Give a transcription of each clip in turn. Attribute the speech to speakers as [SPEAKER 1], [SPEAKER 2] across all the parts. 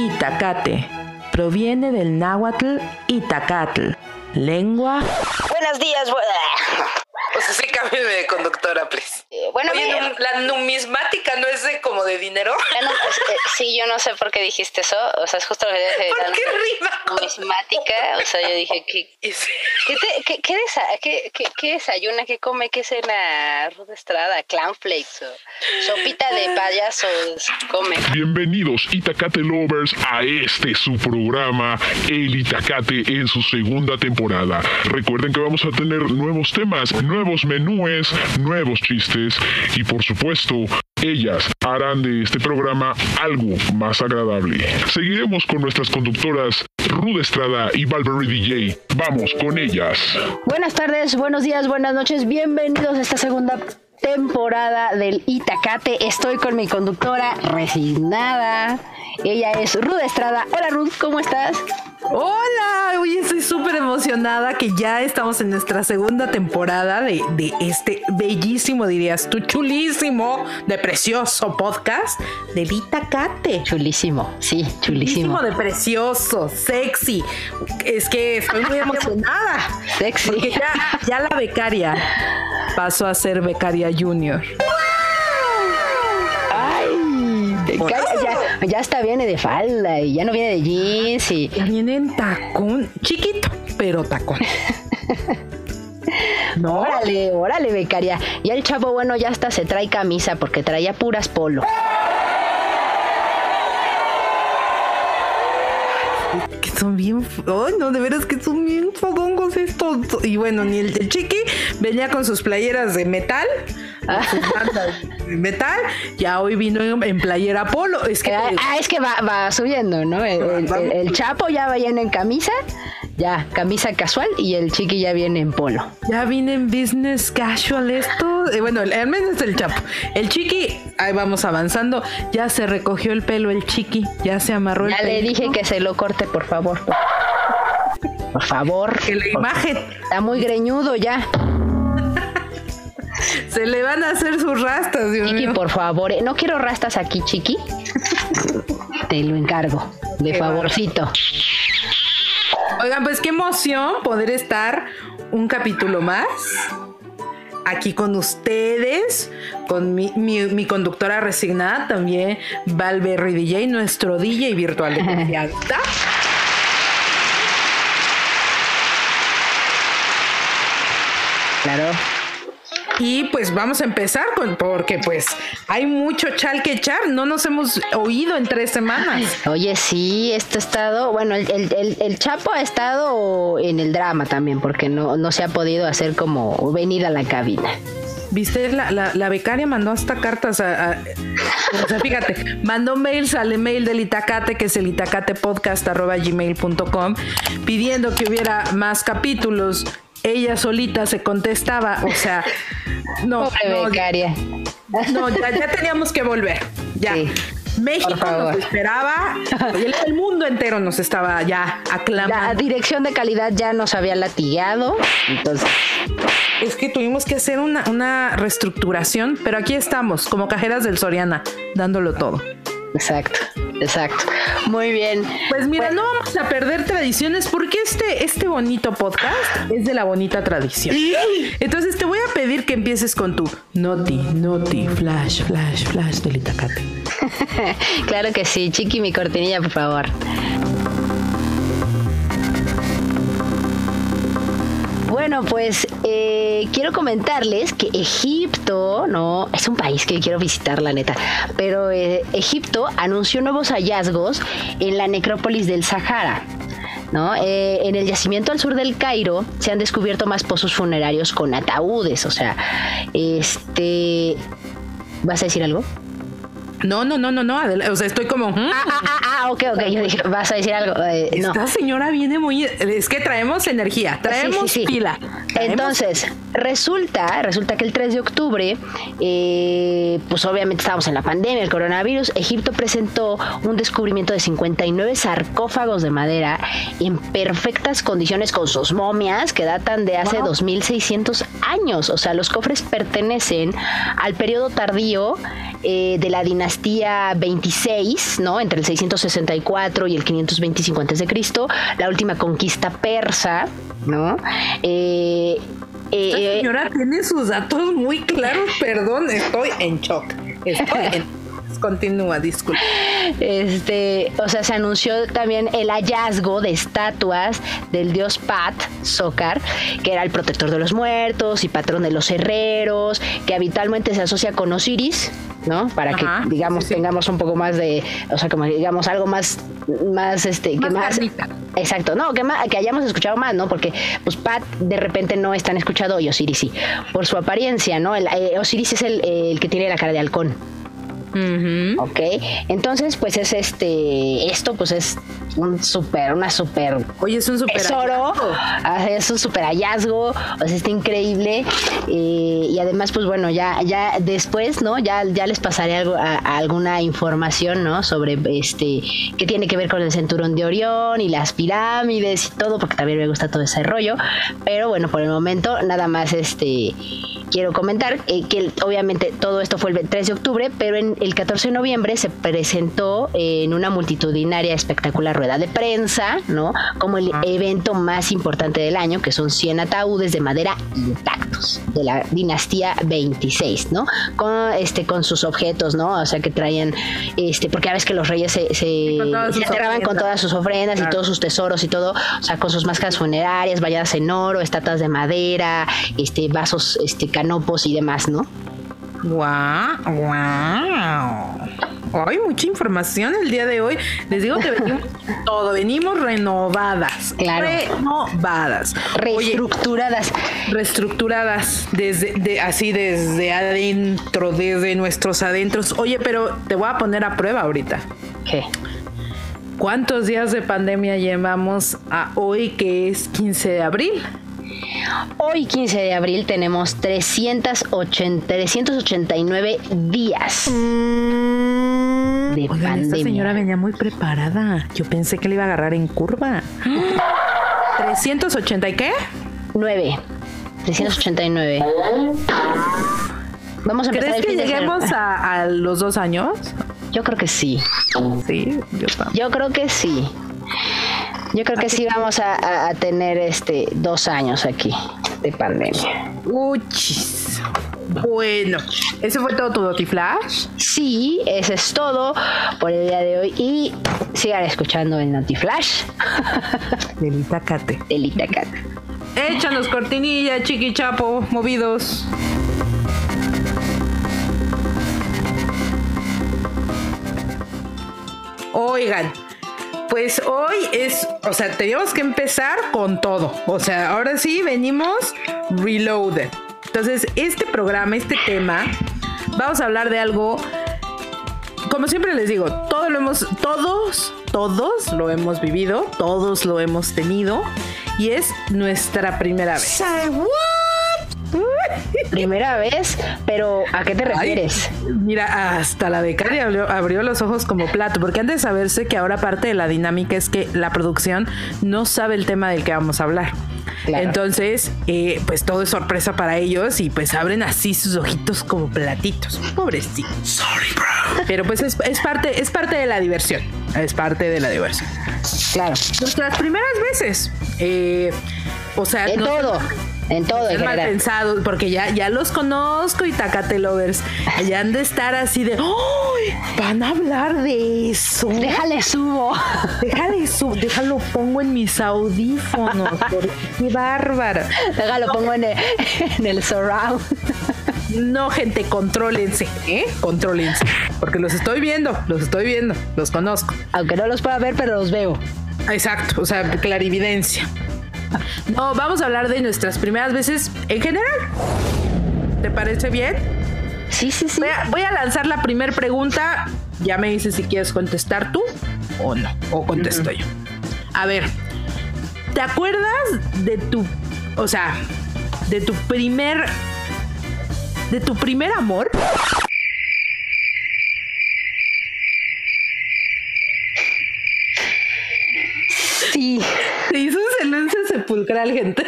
[SPEAKER 1] Itacate. Proviene del náhuatl Itacatl, lengua.
[SPEAKER 2] Buenos días.
[SPEAKER 3] O sea, sí, cámbiame de conductora, please.
[SPEAKER 2] Eh, bueno,
[SPEAKER 3] Oye,
[SPEAKER 2] mira,
[SPEAKER 3] num- la numismática no es de como de dinero.
[SPEAKER 2] ya no- es que sí, yo no sé por qué dijiste eso. O sea, es justo lo que dije.
[SPEAKER 3] ¿Por
[SPEAKER 2] la
[SPEAKER 3] qué rima?
[SPEAKER 2] Numismática. O sea, yo dije, ¿qué,
[SPEAKER 3] Y sí.
[SPEAKER 2] qué, te- qué, qué, desa- qué, qué- qué desayuna? ¿Qué come? ¿Qué cena Ruth Estrada? ¿Clownflakes? O sopita de payasos come?
[SPEAKER 4] Bienvenidos Itacate Lovers a este su programa El Itacate en su segunda temporada. Recuerden que vamos a tener nuevos temas, nuevos menúes, nuevos chistes y por supuesto ellas harán de este programa algo más agradable. Seguiremos con nuestras conductoras Rude Estrada y Valverde DJ. Vamos con ellas.
[SPEAKER 5] Buenas tardes, buenos días, buenas noches. Bienvenidos a esta segunda temporada del Itacate. Estoy con mi conductora resignada. Ella es Ruth Estrada. Hola Ruth, ¿cómo estás?
[SPEAKER 1] Hola, hoy estoy súper emocionada que ya estamos en nuestra segunda temporada de, de este bellísimo, dirías tú, chulísimo, de precioso podcast del Itacate.
[SPEAKER 5] Chulísimo, sí, chulísimo.
[SPEAKER 1] Chulísimo de precioso, sexy. Es que estoy muy emocionada.
[SPEAKER 5] Sexy.
[SPEAKER 1] Porque ya, ya la becaria pasó a ser becaria junior.
[SPEAKER 5] Ay, cae- ya, hasta viene de falda y ya no viene de jeans y
[SPEAKER 1] Ya viene en tacón, chiquito, pero tacón. No,
[SPEAKER 5] órale, órale, becaria. Ya el chavo, bueno, ya hasta se trae camisa porque traía puras polo.
[SPEAKER 1] que son bien. Ay, no, de veras que son bien fodongos estos. Y bueno, ni el, el chiqui venía con sus playeras de metal. Metal. Ya hoy vino en, en playera polo. Es que.
[SPEAKER 5] Ah, ah, es que va, va subiendo, ¿no? El, el- el- el chapo ya va viene en camisa, ya, camisa casual y el chiqui ya viene en polo.
[SPEAKER 1] Ya vine en business casual esto. Eh, bueno, al menos el chapo. El chiqui, ahí vamos avanzando. Ya se recogió el pelo el chiqui. Ya se amarró el
[SPEAKER 5] Ya le dije que se lo corte, por favor. Por favor.
[SPEAKER 1] Que la imagen
[SPEAKER 5] Está muy greñudo ya.
[SPEAKER 1] Se le van a hacer sus rastas, Dios
[SPEAKER 5] Chiqui,
[SPEAKER 1] mío.
[SPEAKER 5] por favor. eh, No quiero rastas aquí, chiqui. Te lo encargo. De
[SPEAKER 1] Qué
[SPEAKER 5] favorcito.
[SPEAKER 1] Oigan, pues qué emoción poder estar un capítulo más aquí con ustedes, con mi, mi- mi conductora resignada también, Valverde DJ, nuestro DJ virtual de confianza.
[SPEAKER 5] Claro.
[SPEAKER 1] Y pues vamos a empezar con, porque pues hay mucho chal que echar, no nos hemos oído en tres semanas.
[SPEAKER 5] Oye, sí, esto ha estado, bueno, el, el- el- el Chapo ha estado en el drama también, porque no, no se ha podido hacer como venir a la cabina.
[SPEAKER 1] Viste, la, la, la becaria mandó hasta cartas a, a- o sea, fíjate, mandó mails al email del Itacate, que es el itacatepodcast.gmail.com, pidiendo que hubiera más capítulos. Ella solita se contestaba, o sea, no,
[SPEAKER 5] Pobre
[SPEAKER 1] no,
[SPEAKER 5] becaria.
[SPEAKER 1] no, ya, ya teníamos que volver, ya.
[SPEAKER 5] Sí,
[SPEAKER 1] México nos esperaba, el, mundo entero nos estaba ya
[SPEAKER 5] La
[SPEAKER 1] aclamando.
[SPEAKER 5] dirección de calidad ya nos había latigado, entonces
[SPEAKER 1] Es que tuvimos que hacer una, una reestructuración, pero aquí estamos, como cajeras del Soriana, dándolo todo.
[SPEAKER 5] Exacto, exacto. Muy bien.
[SPEAKER 1] Pues mira, no vamos a perder tradiciones porque este, este bonito podcast es de la bonita tradición. Entonces te voy a pedir que empieces con tu noti, noti, flash, flash, flash del Itacate.
[SPEAKER 5] claro que sí. Chiqui, mi cortinilla, por favor. Bueno, pues eh, quiero comentarles que Egipto, no, es un país que quiero visitar, la neta, pero eh, Egipto anunció nuevos hallazgos en la necrópolis del Sahara. ¿no? Eh, en el yacimiento al sur del Cairo se han descubierto más pozos funerarios con ataúdes, o sea, este... ¿Vas a decir algo?
[SPEAKER 1] No, no, no, no, no. O sea, estoy como. ¿hmm?
[SPEAKER 5] Ah, ah, ah, ah, ok, ok. Yo dije, vas a decir algo. Eh, no.
[SPEAKER 1] Esta señora viene muy. Es que traemos energía, traemos
[SPEAKER 5] Sí, sí, sí.
[SPEAKER 1] pila. traemos-
[SPEAKER 5] Entonces, Resulta, resulta que el 3 de octubre, eh, pues obviamente estábamos en la pandemia, el coronavirus, Egipto presentó un descubrimiento de 59 sarcófagos de madera en perfectas condiciones con sus momias que datan de hace 2600 años. O sea, los cofres pertenecen al periodo tardío eh, de la dinastía 26, ¿no? Entre el 664 y el 525 a.C., la última conquista persa, ¿no? Eh,
[SPEAKER 1] Esta
[SPEAKER 5] eh,
[SPEAKER 1] señora tiene sus datos muy claros, perdón, estoy en shock. Estoy en... Continúa, disculpa.
[SPEAKER 5] Este, o sea, se anunció también el hallazgo de estatuas del dios Pat Sokar, que era el protector de los muertos y patrón de los herreros, que habitualmente se asocia con Osiris, ¿no? Para que, digamos,
[SPEAKER 1] sí, sí.
[SPEAKER 5] tengamos un poco más de, o sea, como digamos algo más, más, este, que
[SPEAKER 1] Más carnita.
[SPEAKER 5] exacto, no, que, más, que hayamos escuchado más, ¿no? Porque, pues, Pat de repente no es tan escuchado y Osiris sí, por su apariencia, ¿no? El, eh, Osiris es el, el que tiene la cara de halcón.
[SPEAKER 1] Ujú.
[SPEAKER 5] Ok, entonces pues es este, esto pues es un súper, una súper
[SPEAKER 1] Oye, es un super
[SPEAKER 5] tesoro, ah, es un súper hallazgo, o sea, está increíble eh, y además pues bueno, ya ya después, ¿no? Ya, ya les pasaré algo, a- a alguna información, ¿no? Sobre este, que tiene que ver con el cinturón de Orión y las pirámides y todo, porque también me gusta todo ese rollo, pero bueno, por el momento nada más este, quiero comentar eh, que obviamente todo esto fue el 3 de octubre, pero en el 14 de noviembre se presentó eh, en una multitudinaria espectacular rueda de prensa, ¿no? Como el evento más importante del año, que son 100 ataúdes de madera intactos de la dinastía 26, ¿no? Con este con sus objetos, ¿no? O sea, que traían este porque a veces que los reyes se, se, se enterraban con todas sus ofrendas y todos sus tesoros y todo, o sea, con sus máscaras funerarias, bañadas en oro, estatuas de madera, este vasos, este canopos y demás, ¿no?
[SPEAKER 1] Wow, wow. Ay, mucha información el día de hoy. Les digo que venimos todo, venimos renovadas.
[SPEAKER 5] Claro.
[SPEAKER 1] Renovadas. Oye,
[SPEAKER 5] Reestructuradas.
[SPEAKER 1] reestructuradas desde de, así desde adentro, desde nuestros adentros. Oye, pero te voy a poner a prueba ahorita.
[SPEAKER 5] ¿Qué?
[SPEAKER 1] ¿Cuántos días de pandemia llevamos a hoy que es 15 de abril?
[SPEAKER 5] Hoy, 15 de abril, tenemos 380, 389 días de
[SPEAKER 1] Oigan, esta señora venía muy preparada. Yo pensé que le iba a agarrar en curva. 380 y qué?
[SPEAKER 5] 9. 389. Vamos a empezar
[SPEAKER 1] ¿Crees
[SPEAKER 5] el
[SPEAKER 1] que
[SPEAKER 5] fin
[SPEAKER 1] lleguemos a, a los dos años?
[SPEAKER 5] Yo creo que sí.
[SPEAKER 1] Sí, yo también.
[SPEAKER 5] Yo creo que sí. Yo creo que sí vamos a, a- a tener este dos años aquí de pandemia.
[SPEAKER 1] Uchis. Bueno, ¿ese fue todo tu Notiflash?
[SPEAKER 5] Sí, eso es todo por el día de hoy y sigan escuchando el Notiflash
[SPEAKER 1] Del Itacate.
[SPEAKER 5] del Itacat.
[SPEAKER 1] Échanos cortinilla, chiqui chapo, movidos. Oigan, pues hoy es, o sea, teníamos que empezar con todo. O sea, ahora sí venimos reloaded. Entonces, este programa, este tema, vamos a hablar de algo como siempre les digo, todo lo hemos, todos, todos lo hemos vivido, todos lo hemos tenido y es nuestra primera vez.
[SPEAKER 5] Primera vez, pero ¿a qué te refieres?
[SPEAKER 1] Mira, hasta la becaria abrió, abrió los ojos como plato, porque antes de saberse que ahora parte de la dinámica es que la producción no sabe el tema del que vamos a hablar.
[SPEAKER 5] Claro.
[SPEAKER 1] Entonces, eh, pues todo es sorpresa para ellos y pues abren así sus ojitos como platitos. Pobrecitos. Sorry, bro. Pero pues es, es parte, es parte de la diversión. Es parte de la diversión.
[SPEAKER 5] Claro.
[SPEAKER 1] Nuestras primeras veces. eh, o sea, no-
[SPEAKER 5] todo, en todo en
[SPEAKER 1] es mal pensados, porque ya, ya los conozco y Tacate Lovers. Ya han de estar así de, ¡ay! Van a hablar de eso.
[SPEAKER 5] Déjale subo.
[SPEAKER 1] Déjale eso, déjalo pongo en mis audífonos. qué bárbaro.
[SPEAKER 5] Déjalo pongo en el, en el surround.
[SPEAKER 1] No, gente, contrólense, ¿eh? Contrólense. Porque los estoy viendo, los estoy viendo, los conozco.
[SPEAKER 5] Aunque no los pueda ver, pero los veo.
[SPEAKER 1] Exacto, o sea, clarividencia. No, vamos a hablar de nuestras primeras veces en general. ¿Te parece bien?
[SPEAKER 5] Sí, sí, sí.
[SPEAKER 1] Voy a, voy a lanzar la primera pregunta. Ya me dices si quieres contestar tú o no. O contesto yo. A ver, ¿te acuerdas de tu... O sea, de tu primer. de tu primer amor.
[SPEAKER 5] Sí.
[SPEAKER 1] Sepulcral, gente.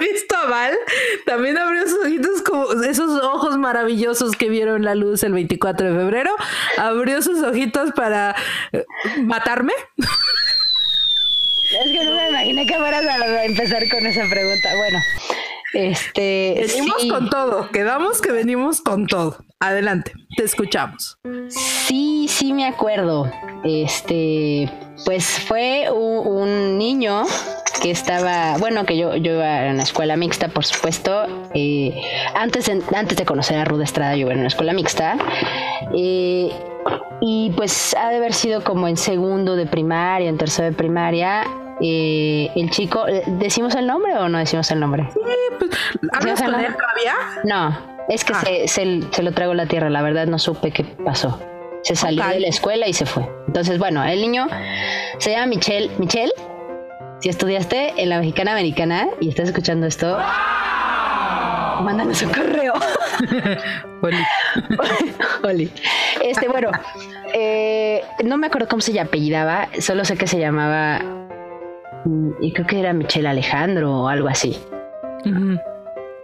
[SPEAKER 1] Visto a Val, también abrió sus ojitos como esos ojos maravillosos que vieron la luz el 24 de febrero. Abrió sus ojitos para eh, matarme.
[SPEAKER 5] Es que no me imaginé que fueras a empezar con esa pregunta. Bueno, este.
[SPEAKER 1] Venimos
[SPEAKER 5] sí.
[SPEAKER 1] con todo. Quedamos que venimos con todo. Adelante, te escuchamos.
[SPEAKER 5] Sí, sí me acuerdo. Este, pues fue un, niño que estaba, bueno, que yo, yo iba en una escuela mixta, por supuesto. Eh, antes, de, antes de conocer a Ruda Estrada, yo iba en una escuela mixta. Eh, y pues ha de haber sido como en segundo de primaria, en tercero de primaria. Eh, el chico, ¿decimos el nombre o no decimos el nombre?
[SPEAKER 1] ¿Hablas
[SPEAKER 5] Sí,
[SPEAKER 1] con
[SPEAKER 5] no-
[SPEAKER 1] él todavía?
[SPEAKER 5] No, es que
[SPEAKER 1] Ah.
[SPEAKER 5] se, se- se lo traigo a la tierra, la verdad no supe qué pasó. Se salió de la escuela y se fue. Entonces, bueno, el niño se llama Michelle. Michelle, si estudiaste en la mexicana americana y estás escuchando esto, mándanos un correo.
[SPEAKER 1] Oli.
[SPEAKER 5] Oli. Este, bueno, eh, no me acuerdo cómo se apellidaba, solo sé que se llamaba, y creo que era Michelle Alejandro o algo así.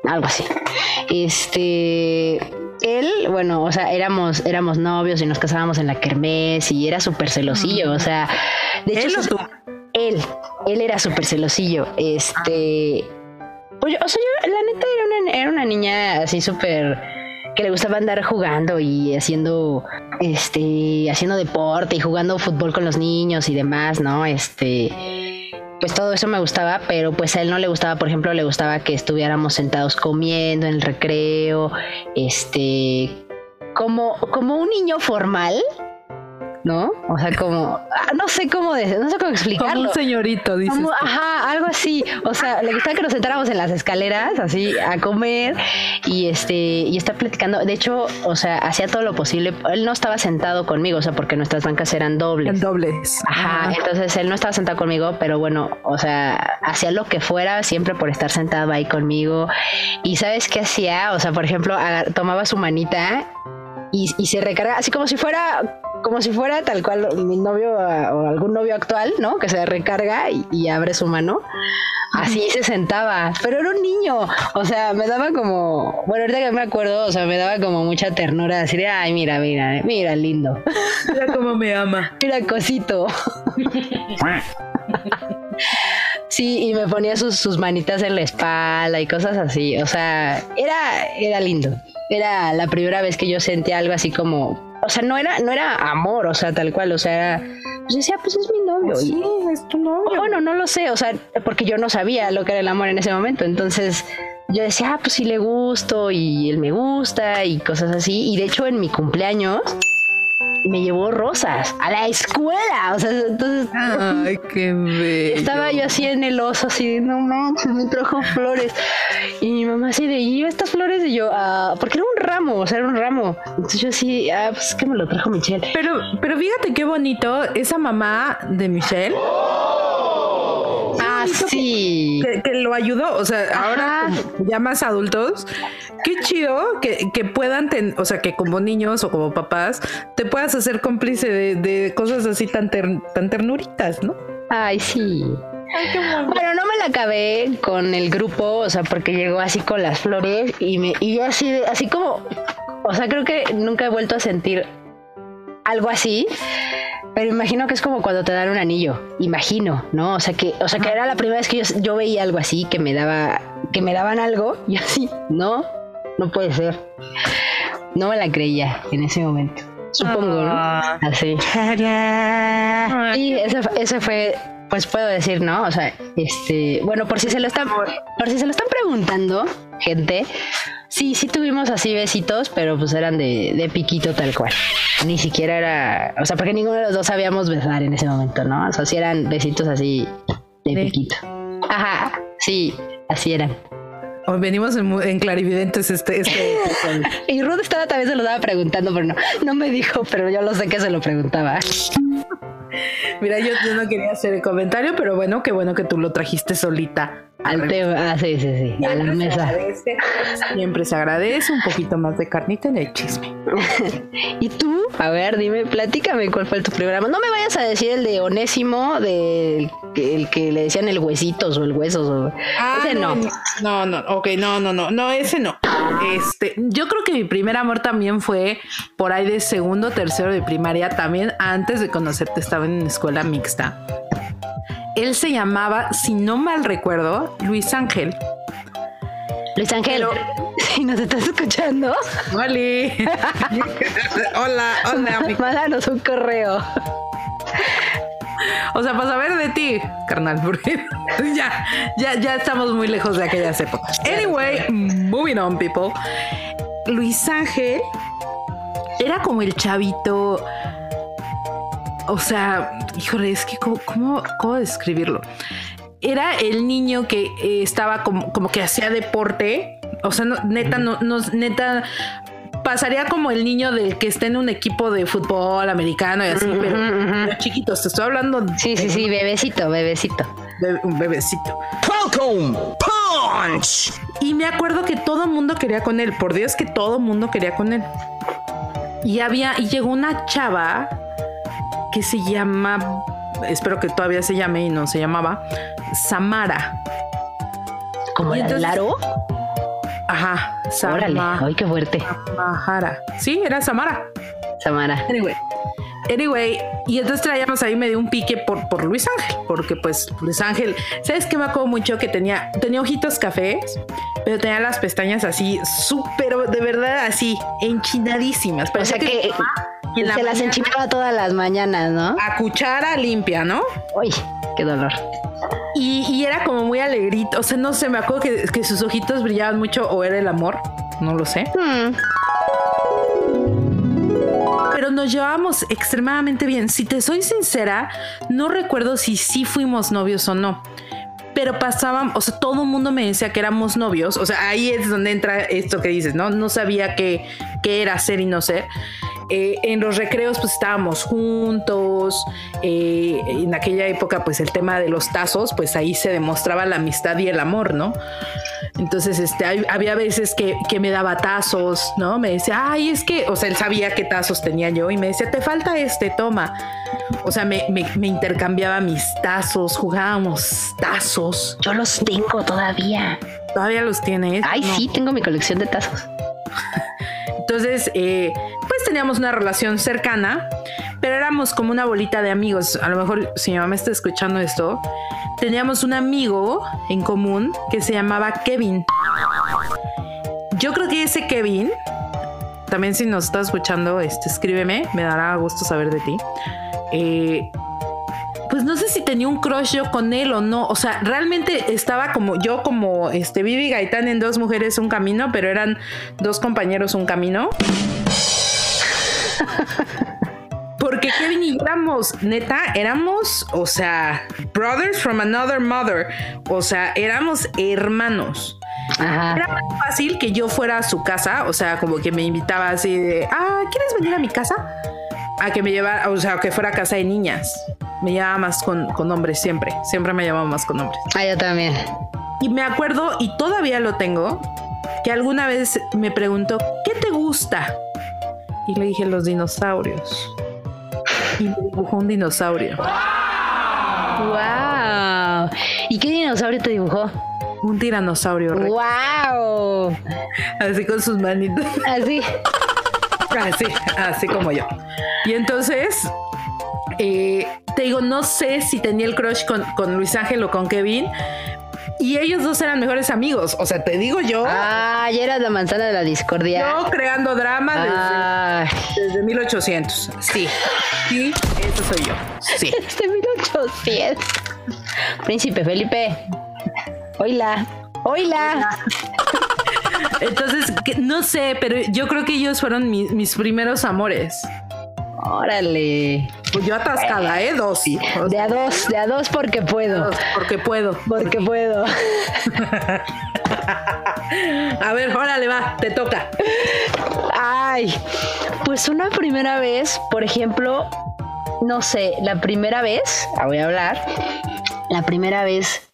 [SPEAKER 5] Algo así. Este, él, bueno, o sea, éramos, éramos novios y nos casábamos en la kermés y era súper celosillo, o sea, de hecho,
[SPEAKER 1] ¿Él o
[SPEAKER 5] se-
[SPEAKER 1] tú?
[SPEAKER 5] él, él era súper celosillo, este, pues o sea, yo, la neta era una, era una niña así súper que le gustaba andar jugando y haciendo, este, haciendo deporte y jugando fútbol con los niños y demás, ¿no? Este, pues todo eso me gustaba, pero pues a él no le gustaba, por ejemplo, le gustaba que estuviéramos sentados comiendo en el recreo, este, como, como un niño formal, ¿no? O sea, como, ah, no sé cómo, de- no sé cómo
[SPEAKER 1] Como
[SPEAKER 5] explicarlo.
[SPEAKER 1] un señorito, dices.
[SPEAKER 5] Como, ajá, algo así. O sea, le gustaba que nos sentáramos en las escaleras, así, a comer y este, y estar platicando. De hecho, o sea, hacía todo lo posible. Él no estaba sentado conmigo, o sea, porque nuestras bancas eran dobles.
[SPEAKER 1] En dobles.
[SPEAKER 5] Ajá, entonces él no estaba sentado conmigo, pero bueno, o sea, hacía lo que fuera siempre por estar sentado ahí conmigo. Y ¿sabes qué hacía? O sea, por ejemplo, tomaba su manita y, y se recarga, así como si fuera, como si fuera tal cual mi novio ah, o algún novio actual, ¿no? Que se recarga y, y abre su mano. Así se sentaba, pero era un niño, o sea, me daba como, bueno, ahorita que me acuerdo, o sea, me daba como mucha ternura, así de, ay, mira, mira, mira, lindo,
[SPEAKER 1] Mira cómo me ama.
[SPEAKER 5] mira, cosito. Sí, y me ponía sus, sus manitas en la espalda y cosas así. O sea, era, era lindo. Era la primera vez que yo sentía algo así como. O sea, no era, no era amor, o sea, tal cual. O sea, era. Pues decía, pues es mi novio. y-
[SPEAKER 1] Sí, es tu novio.
[SPEAKER 5] bueno, no lo sé, o sea, porque yo no sabía lo que era el amor en ese momento. Entonces yo decía, ah, pues sí le gusto y él me gusta y cosas así. Y de hecho, en mi cumpleaños me llevó rosas a la escuela. O sea, entonces
[SPEAKER 1] Ay, qué bello.
[SPEAKER 5] estaba yo así en el oso, así de, no manches, me trajo flores. Y mamá así de, ¿y estas flores? Y yo, ah, porque era un ramo, o sea, era un ramo. Entonces yo así, ah, pues es que me lo trajo Michelle.
[SPEAKER 1] Pero, pero fíjate qué bonito esa mamá de Michelle
[SPEAKER 5] Ah, sí.
[SPEAKER 1] que, que lo ayudó. O sea, ahora
[SPEAKER 5] Ajá.
[SPEAKER 1] ya más adultos, qué chido que, que puedan, ten- o sea, que como niños o como papás te puedas hacer cómplice de, de cosas así tan, ter- tan ternuritas, ¿no?
[SPEAKER 5] Ay, sí. Bueno, no me la acabé con el grupo, o sea, porque llegó así con las flores y me y yo así de- así como o sea, creo que nunca he vuelto a sentir algo así. Pero imagino que es como cuando te dan un anillo, imagino, ¿no? O sea que, o sea que era la primera vez que yo, yo veía algo así, que me daba, que me daban algo, y así, no, no puede ser. No me la creía en ese momento. Supongo, ¿no?
[SPEAKER 1] Ah.
[SPEAKER 5] Así. Sí, ese, ese fue, pues puedo decir, ¿no? O sea, este, bueno, por si se lo están, por si se lo están preguntando, gente, sí, sí tuvimos así besitos, pero pues eran de, de piquito tal cual. Ni siquiera era, o sea, porque ninguno de los dos sabíamos besar en ese momento, ¿no? O sea, sí eran besitos así de
[SPEAKER 1] De-
[SPEAKER 5] piquito. Ajá, sí, así eran.
[SPEAKER 1] Hoy venimos en, en clarividentes este, este
[SPEAKER 5] Y Ruth estaba también se lo estaba preguntando, pero no, no me dijo, pero yo lo sé que se lo preguntaba.
[SPEAKER 1] Mira, yo, yo no quería hacer el comentario, pero bueno, qué bueno que tú lo trajiste solita.
[SPEAKER 5] Al tema. Ah, sí, sí, sí. A la
[SPEAKER 1] Siempre se
[SPEAKER 5] mesa.
[SPEAKER 1] agradece, siempre se agradece un poquito más de carnita en el chisme.
[SPEAKER 5] ¿Y tú? A ver, dime, platícame cuál fue tu programa. No me vayas a decir el de Onésimo, del que- el que le decían el huesitos o el huesos. O... ese no.
[SPEAKER 1] No, no, ok, no, no, no, no, ese no. Este, yo creo que mi primer amor también fue por ahí de segundo, tercero de primaria, también antes de conocerte estaba en escuela mixta. Él se llamaba, si no mal recuerdo, Luis Ángel.
[SPEAKER 5] Luis Ángel, si nos estás escuchando,
[SPEAKER 1] Oli. hola, hola,
[SPEAKER 5] mándanos un correo.
[SPEAKER 1] O sea, para saber de ti, carnal, porque ya, ya, ya estamos muy lejos de aquellas épocas. Anyway, moving on, people. Luis Ángel era como el chavito. O sea, híjole, es que cómo, cómo, cómo describirlo. Era el niño que eh, estaba como, como que hacía deporte. O sea, no- neta, no, no, neta, pasaría como el niño del que está en un equipo de fútbol americano y así, pero, pero chiquitos. Te estoy hablando
[SPEAKER 5] Sí, sí, sí, bebecito, bebecito.
[SPEAKER 1] un bebecito.
[SPEAKER 6] Falcon Punch.
[SPEAKER 1] Y me acuerdo que todo el mundo quería con él. Por Dios que todo el mundo quería con él. Y había, y llegó una chava que se llama, espero que todavía se llame y no se llamaba, Samara.
[SPEAKER 5] ¿Como
[SPEAKER 1] Y
[SPEAKER 5] el
[SPEAKER 1] entonces-
[SPEAKER 5] Laro?
[SPEAKER 1] Ajá,
[SPEAKER 5] Órale,
[SPEAKER 1] Samara.
[SPEAKER 5] ay, qué fuerte.
[SPEAKER 1] Samara. Sí, era Samara.
[SPEAKER 5] Samara.
[SPEAKER 1] Anyway. Anyway, y entonces traíamos ahí medio un pique por, por Luis Ángel, porque pues Luis Ángel, ¿sabes qué me acuerdo mucho? Que tenía, tenía ojitos cafés, pero tenía las pestañas así, súper, de verdad, así, enchinadísimas.
[SPEAKER 5] O sea que se las enchinaba todas las mañanas, ¿no?
[SPEAKER 1] a cuchara limpia, ¿no?
[SPEAKER 5] Uy, qué dolor.
[SPEAKER 1] Y, y era como muy alegrito, o sea, no sé, me acuerdo que, que sus ojitos brillaban mucho o era el amor, no lo sé.
[SPEAKER 5] Hmm,
[SPEAKER 1] pero nos llevábamos extremadamente bien. Si te soy sincera, no recuerdo si sí fuimos novios o no. Pero pasaban, o sea, todo el mundo me decía que éramos novios. O sea, ahí es donde entra esto que dices, ¿no? No sabía qué, qué era ser y no ser. Eh, en los recreos pues estábamos juntos. Eh, en aquella época pues el tema de los tazos, pues ahí se demostraba la amistad y el amor, ¿no? Entonces, este, había veces que, que me daba tazos, ¿no? Me decía, ay, es que, o sea, él sabía qué tazos tenía yo y me decía, te falta este, toma. O sea, me, me- me intercambiaba mis tazos, jugábamos tazos.
[SPEAKER 5] yo los tengo todavía.
[SPEAKER 1] Todavía los tiene. ¿eh?
[SPEAKER 5] Ay,
[SPEAKER 1] No.
[SPEAKER 5] sí, tengo mi colección de tazos.
[SPEAKER 1] Entonces, eh, pues teníamos una relación cercana, pero éramos como una bolita de amigos. A lo mejor si mi mamá está escuchando esto, teníamos un amigo en común que se llamaba Kevin. Yo creo que ese Kevin, también si nos estás escuchando, este, escríbeme, me dará gusto saber de ti. Eh, pues no sé si tenía un crush yo con él o no. O sea, realmente estaba como yo, como este Vivi Gaitán en Dos Mujeres Un Camino, pero eran dos compañeros un camino. Porque Kevin y yo éramos, neta, éramos, o sea, brothers from another mother. O sea, éramos hermanos.
[SPEAKER 5] Ajá.
[SPEAKER 1] Era más fácil que yo fuera a su casa, o sea, como que me invitaba así de, ah, ¿quieres venir a mi casa? A que me llevara, o sea, que fuera a casa de niñas. Me llevaba más con, con hombres siempre, siempre me llevaba más con hombres.
[SPEAKER 5] Ah, yo también.
[SPEAKER 1] Y me acuerdo, y todavía lo tengo, que alguna vez me preguntó, ¿qué te gusta? Y le dije, los dinosaurios. Y me dibujó un dinosaurio.
[SPEAKER 5] ¡Wow! ¿Y qué dinosaurio te dibujó?
[SPEAKER 1] Un tiranosaurio, rex,
[SPEAKER 5] ¡Wow!
[SPEAKER 1] así con sus manitos.
[SPEAKER 5] Así.
[SPEAKER 1] Así, así como yo. Y entonces, eh, te digo, no sé si tenía el crush con, con Luis Ángel o con Kevin. Y ellos dos eran mejores amigos. O sea, te digo yo,
[SPEAKER 5] Ah, ya eras la manzana de la discordia.
[SPEAKER 1] yo creando drama desde,
[SPEAKER 5] Ah,
[SPEAKER 1] desde 1800. Sí, sí, eso soy yo. Sí.
[SPEAKER 5] desde 1800. Príncipe Felipe. Oila. Oila.
[SPEAKER 1] Entonces, que- no sé, pero yo creo que ellos fueron mi- mis primeros amores.
[SPEAKER 5] Órale.
[SPEAKER 1] Pues yo atascada, ¿eh? Dos. O
[SPEAKER 5] De a dos, de a dos porque puedo.
[SPEAKER 1] dos, porque puedo.
[SPEAKER 5] Porque puedo.
[SPEAKER 1] A ver, órale, va, te toca.
[SPEAKER 5] Ay, pues una primera vez, por ejemplo, no sé, la primera vez, ah, voy a hablar, la primera vez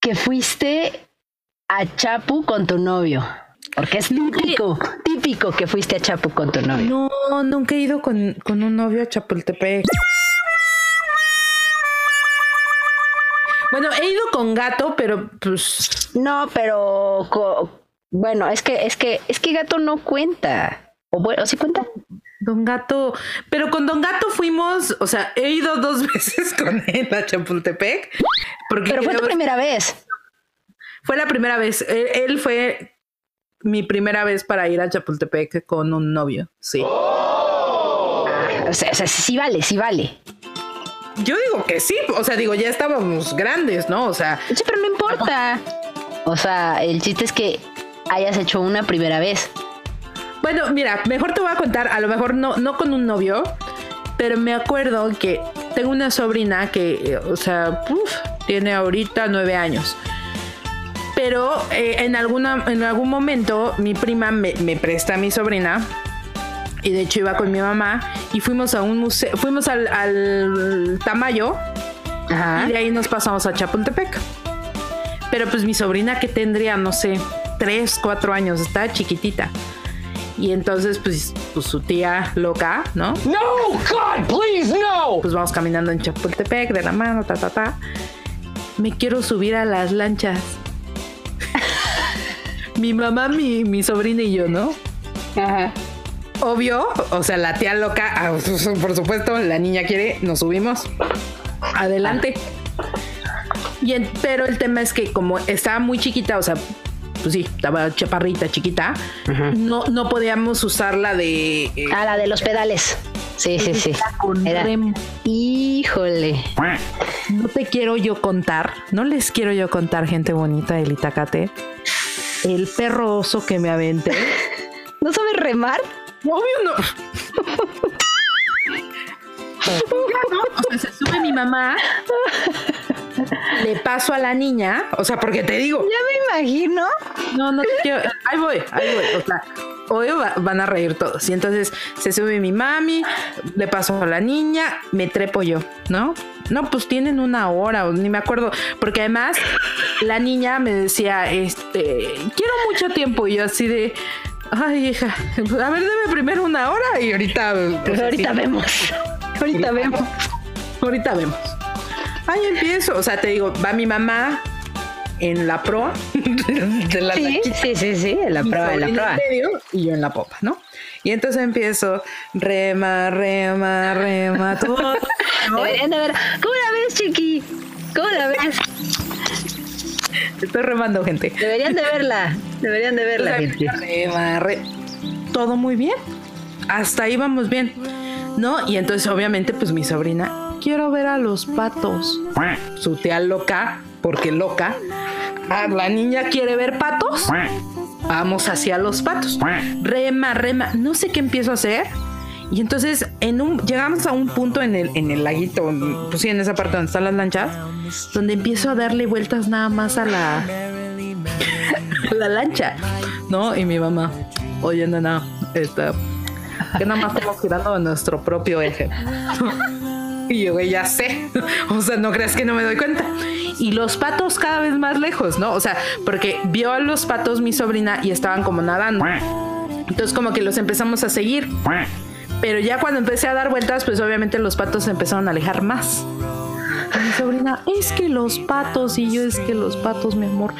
[SPEAKER 5] que fuiste a Chapu con tu novio. Porque es típico, típico que fuiste a Chapu con tu novio.
[SPEAKER 1] No, nunca he ido con, con un novio a Chapultepec. Bueno, he ido con gato, pero pues
[SPEAKER 5] No, pero bueno, es que es que es que gato no cuenta. O bueno, sí cuenta.
[SPEAKER 1] Don Gato, pero con Don Gato fuimos, o sea, he ido dos veces con él a Chapultepec. Porque
[SPEAKER 5] Pero fue tu primera vez.
[SPEAKER 1] Fue la primera vez. Él, él fue mi primera vez para ir a Chapultepec con un novio. Sí.
[SPEAKER 5] O sea, o sea, sí vale, sí vale.
[SPEAKER 1] Yo digo que sí. O sea, digo, ya estábamos grandes, ¿no? O sea,
[SPEAKER 5] Sí, pero no importa. O sea, el chiste es que hayas hecho una primera vez.
[SPEAKER 1] Bueno, mira, mejor te voy a contar, a lo mejor no, no con un novio, pero me acuerdo que tengo una sobrina que, eh, o sea, uf, tiene ahorita nueve años. Pero eh, en, alguna, en algún momento mi prima me, me presta a mi sobrina y de hecho iba con mi mamá y fuimos a un museo, fuimos al, al Tamayo
[SPEAKER 5] Ajá.
[SPEAKER 1] y de ahí nos pasamos a Chapultepec. Pero pues mi sobrina que tendría, no sé, tres, cuatro años, está chiquitita. Y entonces, pues, pues su tía loca, ¿no?
[SPEAKER 6] No, God, please, no!
[SPEAKER 1] Pues vamos caminando en Chapultepec de la mano, ta, ta, ta. Me quiero subir a las lanchas. Mi mamá, mi, mi sobrina y yo, ¿no?
[SPEAKER 5] Ajá.
[SPEAKER 1] Obvio, o sea, la tía loca, ah, por supuesto, la niña quiere, nos subimos. Adelante. Y en- pero el tema es que como estaba muy chiquita, o sea, pues sí, estaba chaparrita, chiquita, no, no podíamos usarla de... eh,
[SPEAKER 5] Ah, la de los pedales. Sí, sí, sí.
[SPEAKER 1] con
[SPEAKER 5] Era-
[SPEAKER 1] remo.
[SPEAKER 5] Híjole.
[SPEAKER 1] No te quiero yo contar, no les quiero yo contar, gente bonita del Itacate, el perro oso que me aventé.
[SPEAKER 5] ¿No sabes remar?
[SPEAKER 1] Obvio no. O sea, se sube mi mamá, le paso a la niña, o sea, porque te digo,
[SPEAKER 5] Ya me imagino.
[SPEAKER 1] no, no te quiero, ahí voy, ahí voy, o sea, hoy va- van a reír todos. Y entonces se sube mi mami, le paso a la niña, me trepo yo, ¿no? No, pues tienen una hora, o ni me acuerdo, porque además la niña me decía, este, quiero mucho tiempo, y yo así de, ay, hija, a ver, deme primero una hora y ahorita, pues,
[SPEAKER 5] ahorita
[SPEAKER 1] así.
[SPEAKER 5] vemos. Ahorita vemos.
[SPEAKER 1] Ahorita vemos. Ahí empiezo. O sea, te digo, va mi mamá en la proa de la
[SPEAKER 5] Sí, sí, sí, sí, en la prueba, en la
[SPEAKER 1] en medio y yo en la popa, ¿no? Y entonces empiezo rema, rema, rema, todo. ¿no?
[SPEAKER 5] Deberían de ver. ¿Cómo la ves, chiqui? ¿Cómo la ves?
[SPEAKER 1] Estoy remando, gente.
[SPEAKER 5] Deberían de verla. Deberían de verla, gente.
[SPEAKER 1] rema, re- Todo muy bien. Hasta ahí vamos bien. ¿No? Y entonces, obviamente, pues mi sobrina, quiero ver a los patos. Su tía loca, porque loca. Ah, la niña quiere ver patos. Vamos hacia los patos. Rema, rema. No sé qué empiezo a hacer. Y entonces en un, llegamos a un punto en el, en el laguito, pues sí, en esa parte donde están las lanchas, donde empiezo a darle vueltas nada más a la, a la lancha, ¿no? Y mi mamá, oye, nana, esta, que nada más estamos girando nuestro propio eje. Y yo, güey, ya sé. O sea, no creas que no me doy cuenta. Y los patos cada vez más lejos, ¿no? O sea, porque vio a los patos mi sobrina y estaban como nadando. Entonces como que los empezamos a seguir. Pero ya cuando empecé a dar vueltas, pues obviamente los patos se empezaron a alejar más. Mi sobrina, es que los patos, y yo es que los patos, mi amor,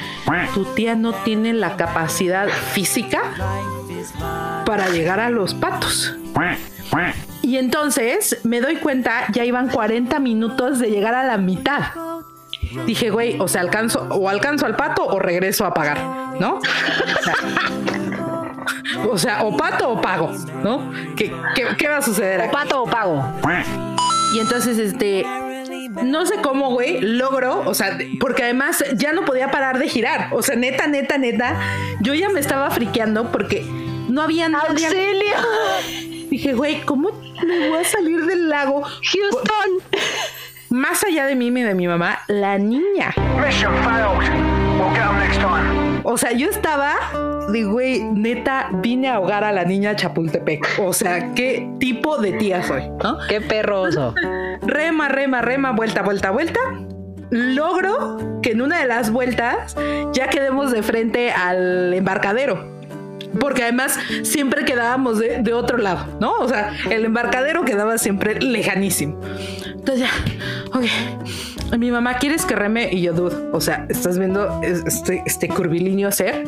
[SPEAKER 1] tu tía no tiene la capacidad física para llegar a los patos. Y entonces me doy cuenta, ya iban 40 minutos de llegar a la mitad. Dije, güey, o sea, alcanzo, o alcanzo al pato o regreso a pagar, ¿no? O sea, o o pato o pago, ¿no? ¿Qué, qué, qué va a suceder aquí?
[SPEAKER 5] ¿Pato o pago?
[SPEAKER 1] Y entonces, este, no sé cómo, güey, logro, o sea, porque además ya no podía parar de girar. O sea, neta, neta, neta, yo ya me estaba friqueando porque no había nadie.
[SPEAKER 5] ¡Auxilio!
[SPEAKER 1] Dije, güey, ¿cómo me voy a salir del lago?
[SPEAKER 5] ¡Houston!
[SPEAKER 1] Más allá de mí y de mi mamá, la niña.
[SPEAKER 7] Mission failed. We'll get 'em next time.
[SPEAKER 1] O sea, yo estaba de, güey, neta, vine a ahogar a la niña Chapultepec. O sea, ¿qué tipo de tía soy? ¿no?
[SPEAKER 5] Qué perroso.
[SPEAKER 1] Rema, rema, rema, vuelta, vuelta, vuelta. Logro que en una de las vueltas ya quedemos de frente al embarcadero. Porque además siempre quedábamos de, de otro lado, ¿no? O sea, el embarcadero quedaba siempre lejanísimo. Entonces ya, ok. Mi mamá, ¿quieres que reme? Y yo dudo. O sea, ¿estás viendo este, este curvilíneo ser?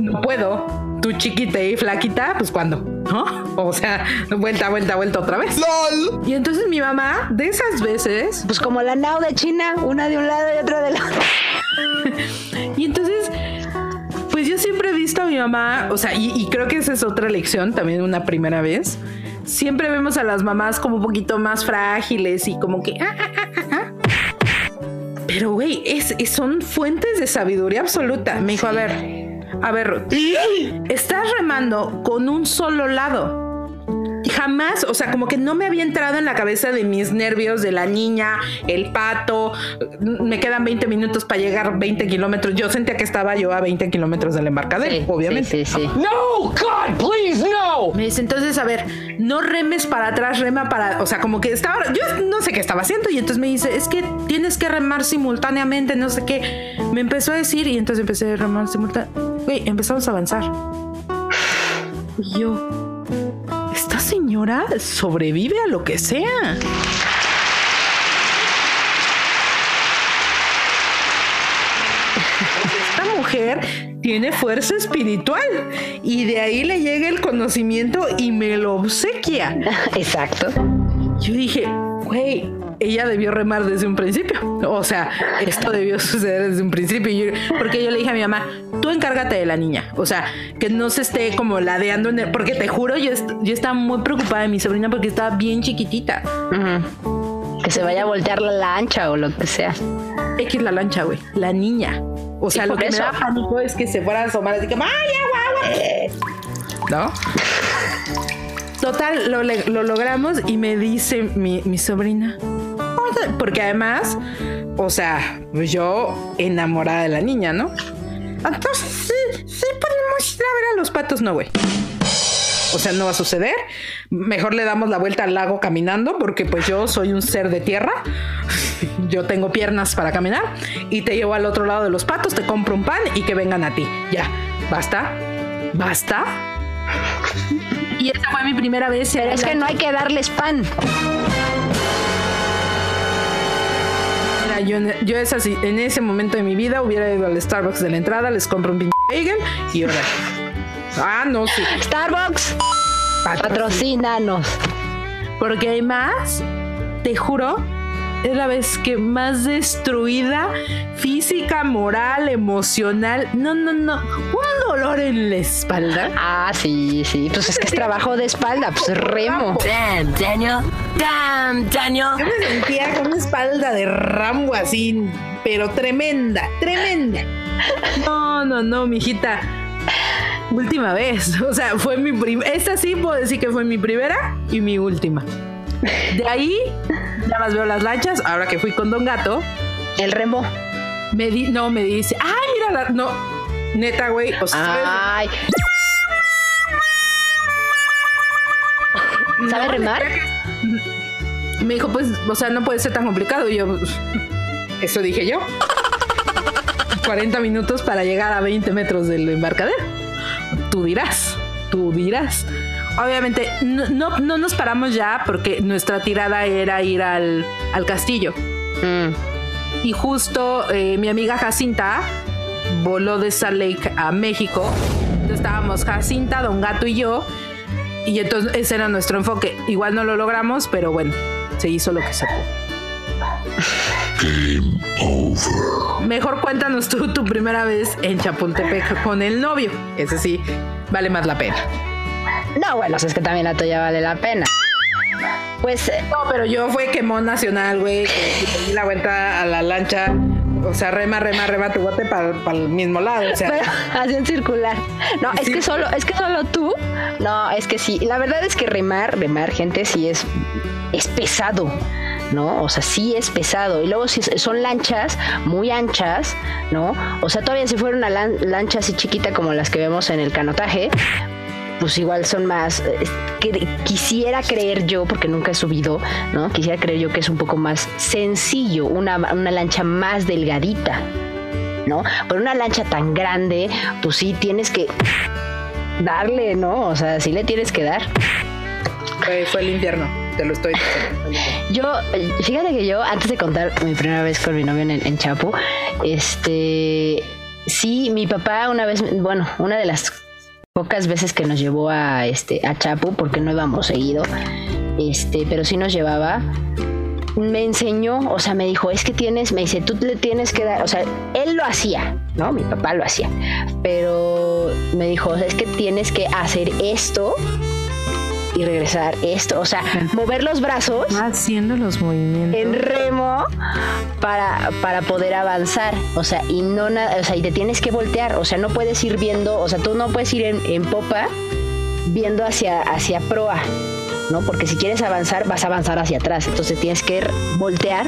[SPEAKER 1] No puedo. Tú chiquita y flaquita, pues cuando, ¿no? O sea, vuelta, vuelta, vuelta otra vez. Y entonces mi mamá, de esas veces,
[SPEAKER 5] Pues como la nao de China, una de un lado y otra del otro.
[SPEAKER 1] Y entonces, pues yo siempre he visto a mi mamá, o sea, y, y creo que esa es otra lección, también una primera vez. Siempre vemos a las mamás como un poquito más frágiles y como que... ah, ah, ah. Pero, güey, es, es- son fuentes de sabiduría absoluta. Me dijo, a ver, a ver, Ruth, estás remando con un solo lado. Jamás, o sea, como que no me había entrado en la cabeza de mis nervios de la niña, el pato. Me quedan 20 minutos para llegar 20 kilómetros. Yo sentía que estaba yo a 20 kilómetros del embarcadero,
[SPEAKER 5] Sí,
[SPEAKER 1] obviamente.
[SPEAKER 5] Sí, sí.
[SPEAKER 6] No, God, please, no!
[SPEAKER 1] Me dice, entonces, a ver, no remes para atrás, rema para. O sea, como que estaba. Yo no sé qué estaba haciendo. Y entonces me dice, es que tienes que remar simultáneamente, no sé qué. Me empezó a decir, y entonces empecé a remar simultáneamente. Güey, empezamos a avanzar. Y yo, señora sobrevive a lo que sea. Esta mujer tiene fuerza espiritual y de ahí le llega el conocimiento y me lo obsequia.
[SPEAKER 5] Exacto.
[SPEAKER 1] Yo dije, güey, ella debió remar desde un principio. O sea, esto debió suceder desde un principio. Yo- porque yo le dije a mi mamá, tú encárgate de la niña. O sea, que no se esté como ladeando en el... Porque te juro, yo, est- yo estaba muy preocupada de mi sobrina porque estaba bien chiquitita.
[SPEAKER 5] Que se vaya a voltear la lancha o lo que sea.
[SPEAKER 1] X la lancha, güey. La niña. O sea, lo que
[SPEAKER 5] eso.
[SPEAKER 1] me da pánico es que se fuera a asomar así como, ¡ay, agua, agua! ¿No? Total, lo, lo logramos y me dice mi, mi sobrina. Porque además, o sea, pues yo enamorada de la niña, ¿no? Entonces, sí, sí podemos ir a ver a los patos, no, güey. O sea, no va a suceder. Mejor le damos la vuelta al lago caminando porque pues yo soy un ser de tierra. Yo tengo piernas para caminar y te llevo al otro lado de los patos, te compro un pan y que vengan a ti. Ya, basta, basta. Y esa fue mi primera vez.
[SPEAKER 5] Pero es que no hay que darles pan.
[SPEAKER 1] Yo, en- yo es así, en ese momento de mi vida hubiera ido al Starbucks de la entrada, les compro un pinche bagel y ahora. Ah, no, sí.
[SPEAKER 5] Starbucks, patrocínanos.
[SPEAKER 1] Porque además, te juro, es la vez que más destruida física, moral, emocional. No, no, no. Un dolor en la espalda.
[SPEAKER 5] Ah, sí, sí. Pues es que es trabajo de espalda, pues remo.
[SPEAKER 3] Damn, Daniel. Damn, Daniel.
[SPEAKER 1] Yo me sentía con una espalda de Rambo así, pero tremenda, tremenda. No, no, no, mijita. Última vez. O sea, fue mi primera. Esta sí puedo decir que fue mi primera y mi última. De ahí, ya más veo las lanchas. Ahora que fui con Don Gato,
[SPEAKER 5] El remo.
[SPEAKER 1] me di, no, me dice, ay, mira la. No, neta, güey. O sea, ¿sabes?
[SPEAKER 5] Ay. ¿Sabe
[SPEAKER 1] No,
[SPEAKER 5] remar?
[SPEAKER 1] Me dijo, pues, o sea, no puede ser tan complicado. Y yo, pues, eso dije yo. 40 minutos para llegar a 20 metros del embarcadero. Tú dirás, tú dirás. Obviamente, no, no, no nos paramos ya porque nuestra tirada era ir al, al castillo.
[SPEAKER 5] Mm.
[SPEAKER 1] Y justo eh, mi amiga Jacinta voló de Salt Lake a México. Entonces estábamos Jacinta, Don Gato y yo. Y entonces ese era nuestro enfoque. Igual no lo logramos, pero bueno, se hizo lo que se pudo. Mejor cuéntanos tú tu primera vez en Chapultepec con el novio. Ese sí, vale más la pena.
[SPEAKER 5] No, bueno, es que también la tuya vale la pena. Pues eh,
[SPEAKER 1] No, pero yo fue quemón nacional, güey. que di la vuelta a la lancha. O sea, rema, rema, rema tu bote para el mismo lado. O sea,
[SPEAKER 5] Pero, así en circular. No, es que solo, es que solo tú. No, es que sí. La verdad es que remar, remar, gente, sí es, es pesado. ¿no? O sea, sí es pesado. Y luego si son lanchas muy anchas, ¿no? O sea, todavía si fuera una lan- lancha así chiquita como las que vemos en el canotaje, pues igual son más. eh, que- quisiera creer yo, porque nunca he subido, ¿no? Quisiera creer yo que es un poco más sencillo, una, una lancha más delgadita, ¿no? Pero una lancha tan grande, pues sí tienes que darle, ¿no? O sea, sí le tienes que dar.
[SPEAKER 1] Fue, fue el infierno, te lo estoy diciendo.
[SPEAKER 5] Yo, fíjate que yo, antes de contar mi primera vez con mi novio en, en Chapu, este, sí, mi papá una vez, bueno, una de las pocas veces que nos llevó a, este, a Chapu, porque no íbamos seguido, este, pero sí nos llevaba, me enseñó, o sea, me dijo, es que tienes, me dice, tú le tienes que dar, o sea, él lo hacía, ¿no? Mi papá lo hacía, pero me dijo, es que tienes que hacer esto y regresar esto, o sea, mover los brazos
[SPEAKER 1] Haciendo los movimientos.
[SPEAKER 5] en remo para, para poder avanzar. O sea, y no nada, o sea, y te tienes que voltear. O sea, no puedes ir viendo, o sea, tú no puedes ir en, en popa viendo hacia, hacia proa, ¿no? Porque si quieres avanzar, vas a avanzar hacia atrás. Entonces tienes que voltear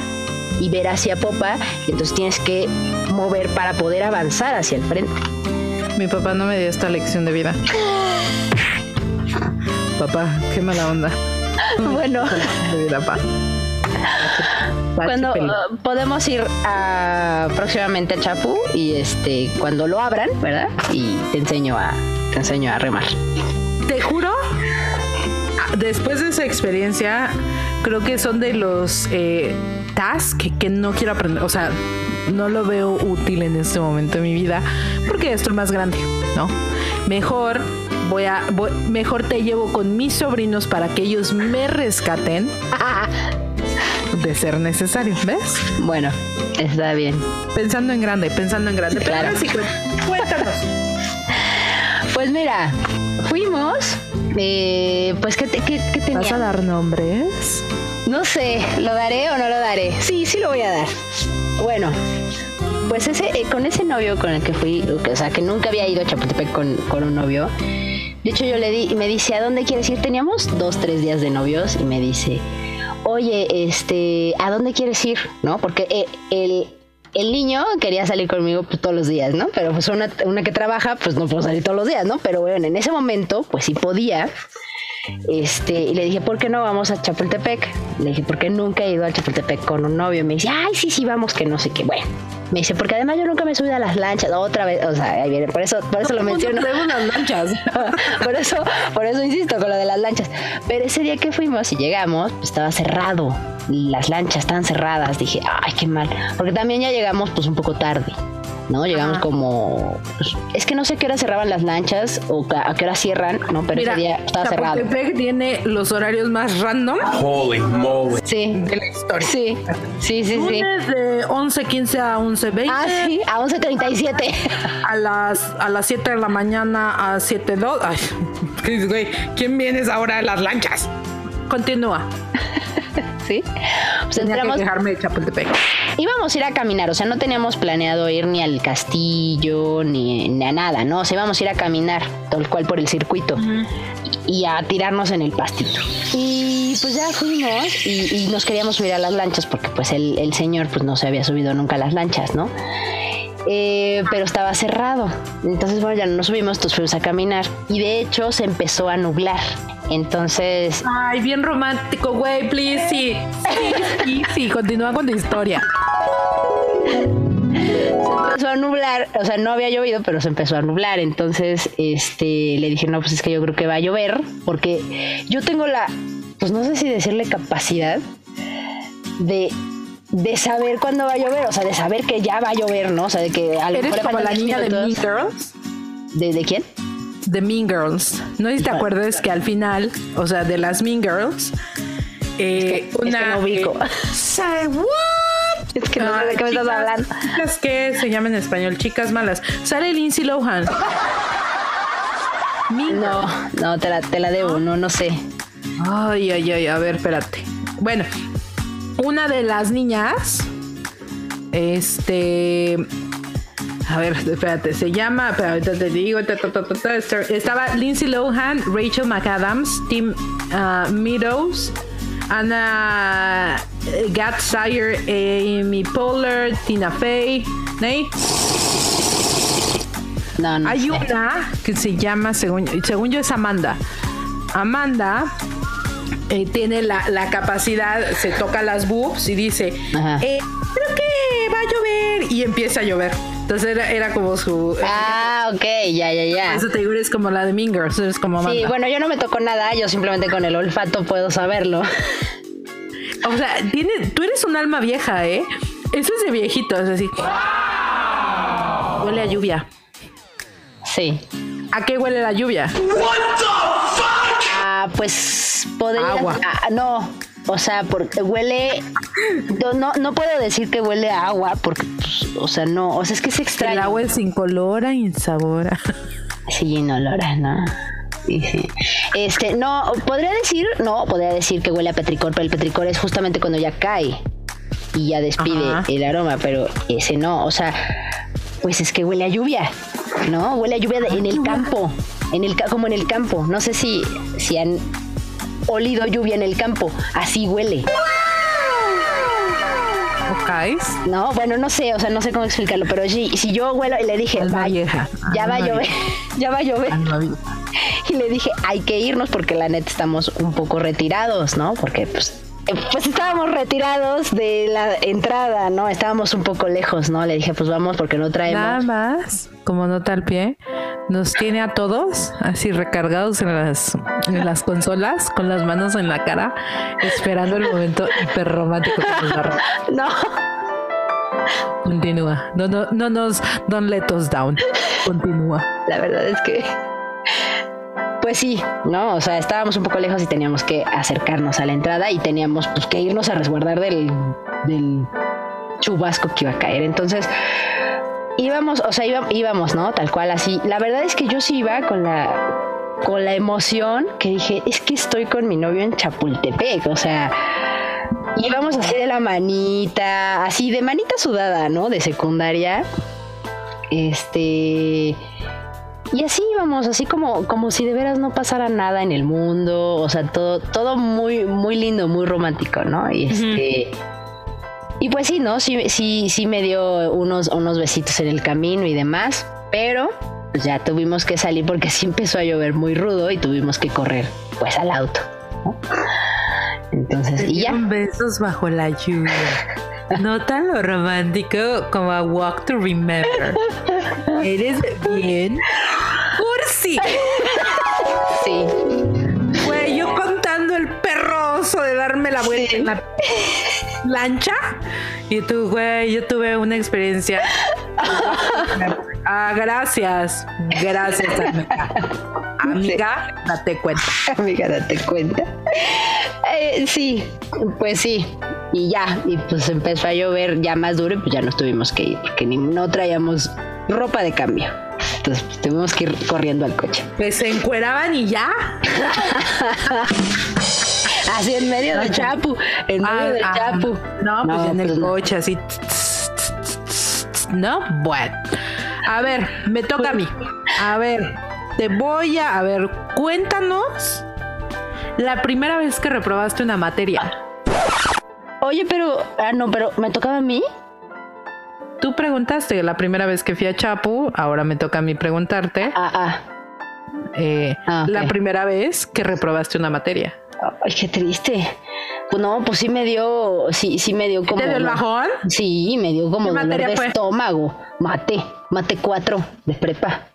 [SPEAKER 5] y ver hacia popa, y entonces tienes que mover para poder avanzar hacia el frente.
[SPEAKER 1] Mi papá no me dio esta lección de vida. Papá, qué mala onda.
[SPEAKER 5] Bueno, cuando uh, podemos ir a, próximamente a Chapu y este cuando lo abran, ¿verdad? Y te enseño a te enseño a remar.
[SPEAKER 1] Te juro, después de esa experiencia, creo que son de los eh, tasks que, que no quiero aprender. O sea, no lo veo útil en este momento de mi vida porque estoy más grande, ¿no? Mejor voy a, voy- mejor te llevo con mis sobrinos para que ellos me rescaten de ser necesario, ¿ves?
[SPEAKER 5] Bueno, está bien.
[SPEAKER 1] Pensando en grande, pensando en grande. Pero
[SPEAKER 5] Claro.
[SPEAKER 1] cu- cuéntanos.
[SPEAKER 5] Pues mira, fuimos. eh, pues ¿qué, te- qué, qué
[SPEAKER 1] ¿Vas a
[SPEAKER 5] tenía?
[SPEAKER 1] dar nombres?
[SPEAKER 5] No sé, ¿lo daré o no lo daré? Sí, sí lo voy a dar. Bueno, pues ese, eh, con ese novio con el que fui, o sea, que nunca había ido a Chapultepec con, con un novio. De hecho, yo le di y me dice, ¿a dónde quieres ir? Teníamos dos, tres días de novios y me dice, oye, este, ¿a dónde quieres ir? ¿No? Porque eh, el, el niño quería salir conmigo pues, todos los días, ¿no? Pero pues una, una que trabaja, pues no puedo salir todos los días, ¿no? Pero bueno, en ese momento, pues sí podía. Este, y le dije, ¿por qué no vamos a Chapultepec? Le dije, porque nunca he ido a Chapultepec con un novio. Me dice, ay, sí, sí, vamos, que no sé qué. Bueno, me dice, porque además yo nunca me subido a las lanchas. Otra vez, o sea, ahí viene, por eso, por eso lo menciono.
[SPEAKER 1] lanchas.
[SPEAKER 5] por eso, por eso insisto con lo de las lanchas. Pero ese día que fuimos y llegamos, pues estaba cerrado. Las lanchas estaban cerradas. Dije, ay, qué mal. Porque también ya llegamos pues un poco tarde. ¿No? Llegamos como. pues, es que no sé a qué hora cerraban las lanchas o a qué hora cierran, ¿no? Pero
[SPEAKER 1] Mira,
[SPEAKER 5] ese día estaba cerrado.
[SPEAKER 1] Tiene los horarios más random
[SPEAKER 6] Holy moly.
[SPEAKER 5] Sí.
[SPEAKER 1] de la historia.
[SPEAKER 5] Sí, sí, sí, sí.
[SPEAKER 1] Lunes de 11.15 a 11.20.
[SPEAKER 5] Ah, sí, a 11.37.
[SPEAKER 1] A las, a las 7 de la mañana a 7.02. Ay, ¿qué- güey, ¿quién vienes ahora a las lanchas? Continúa.
[SPEAKER 5] Sí. Pues
[SPEAKER 1] Tenía que
[SPEAKER 5] entramos,
[SPEAKER 1] quejarme de Chapultepec.
[SPEAKER 5] íbamos a ir a caminar, o sea, no teníamos planeado ir ni al castillo ni, ni a nada, ¿no? O sea, íbamos a ir a caminar, tal cual por el circuito y a tirarnos en el pastito. Y pues ya fuimos y, y nos queríamos subir a las lanchas porque pues el, el señor pues no se había subido nunca a las lanchas, ¿no? Eh, pero estaba cerrado. Entonces, bueno, ya no nos subimos, entonces fuimos a caminar. Y de hecho se empezó a nublar. Entonces,
[SPEAKER 1] Ay, bien romántico, güey, please, sí. Sí, sí, sí, continúa con tu historia.
[SPEAKER 5] se empezó a nublar, o sea, no había llovido, pero se empezó a nublar. Entonces, este, le dije, no, pues es que yo creo que va a llover, porque yo tengo la, pues no sé si decirle capacidad de, de saber cuándo va a llover, o sea, de saber que ya va a llover, ¿no? O sea, de que a lo
[SPEAKER 1] Eres
[SPEAKER 5] mejor
[SPEAKER 1] como la niña de
[SPEAKER 5] 10
[SPEAKER 1] Mean
[SPEAKER 5] minutos.
[SPEAKER 1] Girls.
[SPEAKER 5] ¿De, de quién?
[SPEAKER 1] De Mean Girls. No sé si te acuerdas que al final, o sea, de las Mean Girls, eh,
[SPEAKER 5] Es que no ubico.
[SPEAKER 1] eh, say what?
[SPEAKER 5] Es que no sé de qué me estás
[SPEAKER 1] chicas-
[SPEAKER 5] hablando.
[SPEAKER 1] Chicas que se llaman en español, chicas malas. Sale Lindsay Lohan. Mean
[SPEAKER 5] No, no, te la, te la debo, no, no sé.
[SPEAKER 1] Ay, ay, ay, a ver, espérate. Bueno, una de las niñas, este, a ver, espérate, se llama, espera, ahorita te digo, ta, ta, ta, ta, ta, estaba Lindsay Lohan, Rachel McAdams, Tim ah, Meadows, Ana eh, Gatsire, Amy Poehler, Tina Fey, ¿Ney?
[SPEAKER 5] No, no.
[SPEAKER 1] Hay
[SPEAKER 5] sé.
[SPEAKER 1] una que se llama, según, según yo, es Amanda. Amanda eh, tiene la, la capacidad, se toca las boobs y dice, eh, creo que va a llover. Y empieza a llover. Entonces era, era como su...
[SPEAKER 5] Ah, ok, ya, ya, ya.
[SPEAKER 1] Eso te digo, eres como la de Mingers, eres como Amanda.
[SPEAKER 5] Sí, bueno, yo no me tocó nada, yo simplemente con el olfato puedo saberlo.
[SPEAKER 1] O sea, tiene, tú eres un alma vieja, ¿eh? Eso es de viejito, es así. Huele a lluvia.
[SPEAKER 5] Sí.
[SPEAKER 1] ¿A qué huele la lluvia?
[SPEAKER 5] Ah, pues podría.
[SPEAKER 1] Agua.
[SPEAKER 5] ah, no, o sea, porque huele. No, no, puedo decir que huele a agua, porque, pues, o sea, no, o sea, es que es
[SPEAKER 1] El
[SPEAKER 5] extraño.
[SPEAKER 1] agua es incolora, insabora.
[SPEAKER 5] Sí, inolora, ¿no? Sí, sí. Este, no, podría decir, no, podría decir que huele a petricor, pero el petricor es justamente cuando ya cae y ya despide
[SPEAKER 1] Ajá.
[SPEAKER 5] el aroma, pero ese no, o sea, pues es que huele a lluvia, ¿no? Huele a lluvia de- en el campo, en el como en el campo. No sé si, si han olido lluvia en el campo, así huele.
[SPEAKER 1] ¿Ok?
[SPEAKER 5] No, bueno, no sé, o sea, no sé cómo explicarlo, pero si, si yo huelo y le dije,
[SPEAKER 1] Alma
[SPEAKER 5] "Ay,
[SPEAKER 1] vieja,
[SPEAKER 5] ya va a llover, ya va a llover. Y le dije, hay que irnos porque la neta estamos un poco retirados, ¿no? Porque pues, pues estábamos retirados de la entrada, ¿no? Estábamos un poco lejos, ¿no? Le dije, pues vamos porque no
[SPEAKER 1] Nada
[SPEAKER 5] traemos.
[SPEAKER 1] más, como nota al pie, nos tiene a todos así recargados en las, en las consolas, con las manos en la cara, esperando el momento hiper romántico que nos va.
[SPEAKER 5] No,
[SPEAKER 1] Continúa. No, no, no nos, don't let us down. Continúa.
[SPEAKER 5] la verdad es que... Pues sí, ¿no? O sea, estábamos un poco lejos y teníamos que acercarnos a la entrada y teníamos pues que irnos a resguardar del, del chubasco que iba a caer. Entonces, íbamos, o sea, iba- íbamos, ¿no? Tal cual así. La verdad es que yo sí iba con la con la emoción que dije, es que estoy con mi novio en Chapultepec, o sea, íbamos así de la manita, así de manita sudada, ¿no? De secundaria. Este y así íbamos, así como, como si de veras no pasara nada en el mundo, o sea, todo, todo muy, muy lindo, muy romántico, ¿no? Y este. Y pues sí, ¿no? Sí, sí, sí me dio unos, unos besitos en el camino y demás, pero pues ya tuvimos que salir porque sí empezó a llover muy rudo y tuvimos que correr pues al auto. ¿no? Entonces, y ya.
[SPEAKER 1] Besos bajo la lluvia. No tan lo romántico como a Walk to Remember. Eres bien cursi.
[SPEAKER 5] Sí.
[SPEAKER 1] Güey, yo contando el perroso de darme la vuelta
[SPEAKER 5] Sí.
[SPEAKER 1] en la lancha. Y tú, güey, yo tuve una experiencia. Ah, gracias. Gracias, amiga. Amiga, date cuenta.
[SPEAKER 5] Amiga, date cuenta. Eh, sí, pues sí. Y ya, y pues empezó a llover ya más duro y pues ya nos tuvimos que ir porque ni, no traíamos ropa de cambio. Entonces pues, tuvimos que ir corriendo al coche.
[SPEAKER 1] Pues se encueraban y ya.
[SPEAKER 5] Así en medio del chapu, en medio
[SPEAKER 1] Ah,
[SPEAKER 5] del
[SPEAKER 1] ah,
[SPEAKER 5] chapu.
[SPEAKER 1] No, pues en el
[SPEAKER 5] pues no.
[SPEAKER 1] coche, así. No, bueno. A ver, me toca a mí. A ver, te voy a. A ver, cuéntanos la primera vez que reprobaste una materia.
[SPEAKER 5] Oye, pero, ah, no, pero me tocaba a mí.
[SPEAKER 1] Tú preguntaste la primera vez que fui a Chapu, ahora me toca a mí preguntarte
[SPEAKER 5] Ah, ah.
[SPEAKER 1] eh,
[SPEAKER 5] Ah,
[SPEAKER 1] la primera vez que reprobaste una materia.
[SPEAKER 5] Ay, qué triste. Pues no, pues sí me dio, sí, sí me dio como.
[SPEAKER 1] ¿Te dio el bajón?
[SPEAKER 5] Sí, me dio como
[SPEAKER 1] ¿Qué
[SPEAKER 5] dolor de
[SPEAKER 1] fue?
[SPEAKER 5] estómago. Mate, mate 4 de prepa.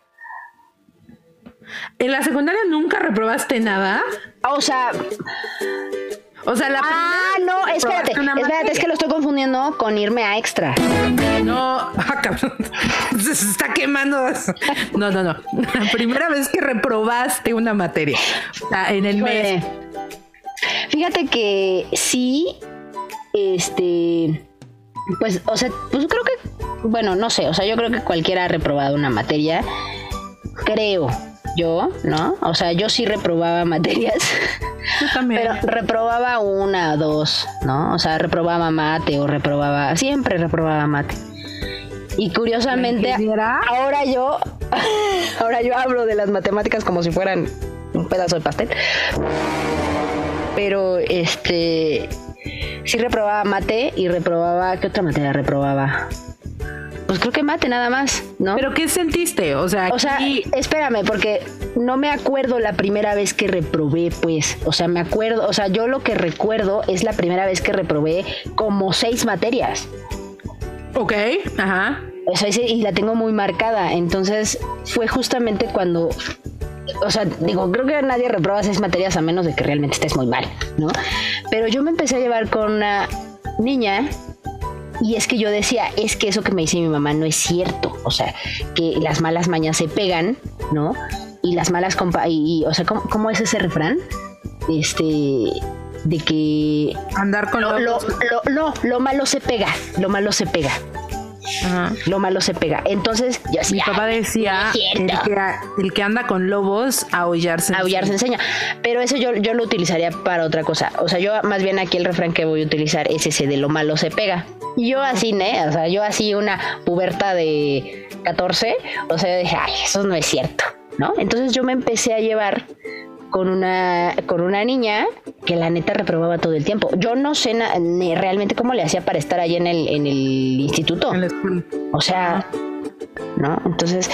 [SPEAKER 1] ¿En la secundaria nunca reprobaste nada?
[SPEAKER 5] O sea,
[SPEAKER 1] O sea, la
[SPEAKER 5] ah, no, espérate, espérate, es que lo estoy confundiendo con irme a extra.
[SPEAKER 1] No, ah, cabrón. Se está quemando. No, no, no. La primera vez que reprobaste una materia. O sea, en el mes.
[SPEAKER 5] Fíjate que sí, este, pues, o sea, pues creo que, bueno, no sé, o sea, yo creo que cualquiera ha reprobado una materia, creo yo, ¿no? O sea, yo sí reprobaba materias,
[SPEAKER 1] Yo también.
[SPEAKER 5] pero reprobaba una o dos, ¿no? O sea, reprobaba mate o reprobaba, siempre reprobaba mate. Y curiosamente, ahora yo, ahora yo hablo de las matemáticas como si fueran un pedazo de pastel. Pero este sí reprobaba mate y reprobaba, ¿qué otra materia reprobaba? Pues creo que mate nada más, ¿no?
[SPEAKER 1] ¿Pero qué sentiste? O sea,
[SPEAKER 5] o sea,
[SPEAKER 1] aquí-
[SPEAKER 5] espérame, porque no me acuerdo la primera vez que reprobé, pues. O sea, me acuerdo, o sea, yo lo que recuerdo es la primera vez que reprobé como seis materias.
[SPEAKER 1] ok, ajá.
[SPEAKER 5] O sea, y la tengo muy marcada. Entonces, fue justamente cuando. O sea, digo, creo que nadie reproba seis materias a menos de que realmente estés muy mal, ¿no? Pero yo me empecé a llevar con una niña y es que yo decía, es que eso que me dice mi mamá no es cierto. O sea, que las malas mañas se pegan, ¿no? Y las malas compa... Y, y, o sea, ¿cómo, cómo es ese refrán? Este... De que...
[SPEAKER 1] Andar con
[SPEAKER 5] Lo, lo, lo- no, lo malo se pega. Lo malo se pega.
[SPEAKER 1] Ajá.
[SPEAKER 5] Lo malo se pega. Entonces, yo
[SPEAKER 1] Mi
[SPEAKER 5] decía,
[SPEAKER 1] papá decía, el que, el que anda con lobos, aullarse.
[SPEAKER 5] aullar se enseña. Pero eso yo, yo lo utilizaría para otra cosa. O sea, yo más bien aquí el refrán que voy a utilizar es ese de lo malo se pega. Y yo así, ¿ne? O sea, yo así una puberta de 14, o sea, yo dije, ay, eso no es cierto, ¿no? Entonces yo me empecé a llevar con una, con una niña que la neta reprobaba todo el tiempo. Yo no sé realmente cómo le hacía para estar ahí en el, en el instituto.
[SPEAKER 1] En la escuela.
[SPEAKER 5] O sea, ¿no? Entonces,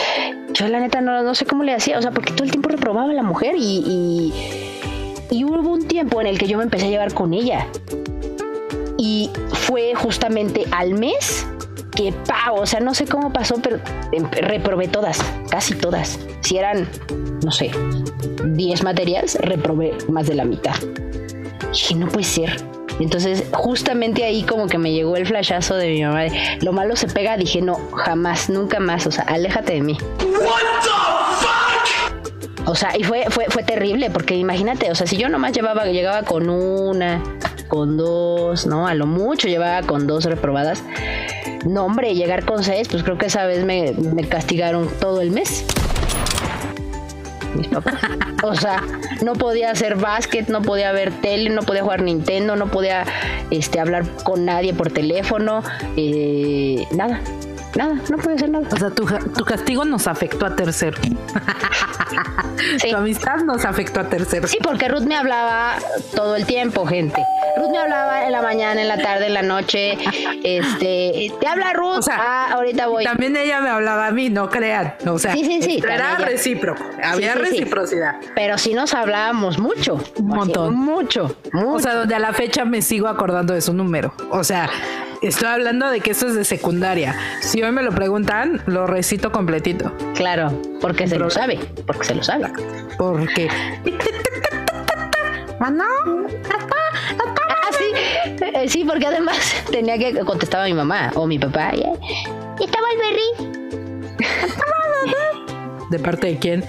[SPEAKER 5] yo la neta no, no sé cómo le hacía, o sea, porque todo el tiempo reprobaba a la mujer y, y, y hubo un tiempo en el que yo me empecé a llevar con ella. Y fue justamente al mes que, pa, o sea, no sé cómo pasó, pero em- reprobé todas, casi todas. Si eran, no sé, 10 materias, reprobé más de la mitad. Dije, no puede ser. Entonces, justamente ahí como que me llegó el flashazo de mi mamá lo malo se pega, dije, no, jamás, nunca más, o sea, aléjate de mí. O sea, y fue, fue, fue terrible, porque imagínate, o sea, si yo nomás llevaba, llegaba con una, con dos, ¿no? A lo mucho llevaba con dos reprobadas. No, hombre, llegar con seis, pues creo que esa vez me, me castigaron todo el mes. Mis papás. O sea, no podía hacer básquet, no podía ver tele, no podía jugar Nintendo, no podía este, hablar con nadie por teléfono, eh, nada, nada, no podía hacer nada.
[SPEAKER 1] O sea, tu, tu castigo nos afectó a tercero.
[SPEAKER 5] Sí.
[SPEAKER 1] Tu amistad nos afectó a tercero.
[SPEAKER 5] Sí, porque Ruth me hablaba todo el tiempo, gente. Ruth me hablaba en la mañana, en la tarde, en la noche. Este, te habla Ruth.
[SPEAKER 1] O sea,
[SPEAKER 5] ah, ahorita voy.
[SPEAKER 1] También ella me hablaba a mí, no crean. O sea,
[SPEAKER 5] Sí, sí, sí,
[SPEAKER 1] era recíproco. Había reciprocidad.
[SPEAKER 5] Pero sí nos hablábamos mucho.
[SPEAKER 1] Un montón.
[SPEAKER 5] Así, mucho, mucho.
[SPEAKER 1] O sea, donde a la fecha me sigo acordando de su número. O sea, estoy hablando de que esto es de secundaria. Si hoy me lo preguntan, lo recito completito.
[SPEAKER 5] claro, porque se lo sabe. Porque se lo sabe.
[SPEAKER 1] Porque.
[SPEAKER 5] Ah, sí. Eh, Sí, porque además tenía que contestaba mi mamá o mi papá. Y, y estaba el berry.
[SPEAKER 1] ¿De parte de quién?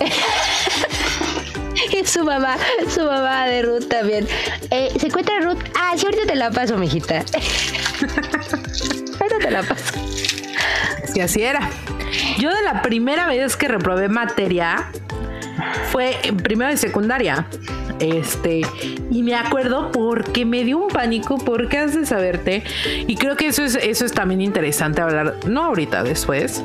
[SPEAKER 5] Y su mamá, su mamá de Ruth también. Eh, ¿Se encuentra Ruth? Ah, sí, ahorita te la paso, mijita. ahorita te la paso.
[SPEAKER 1] Si así era. Yo de la primera vez que reprobé materia fue en primero de secundaria. Este, y me acuerdo porque me dio un pánico, porque has de saberte. Y creo que eso es, eso es también interesante hablar, no ahorita, después.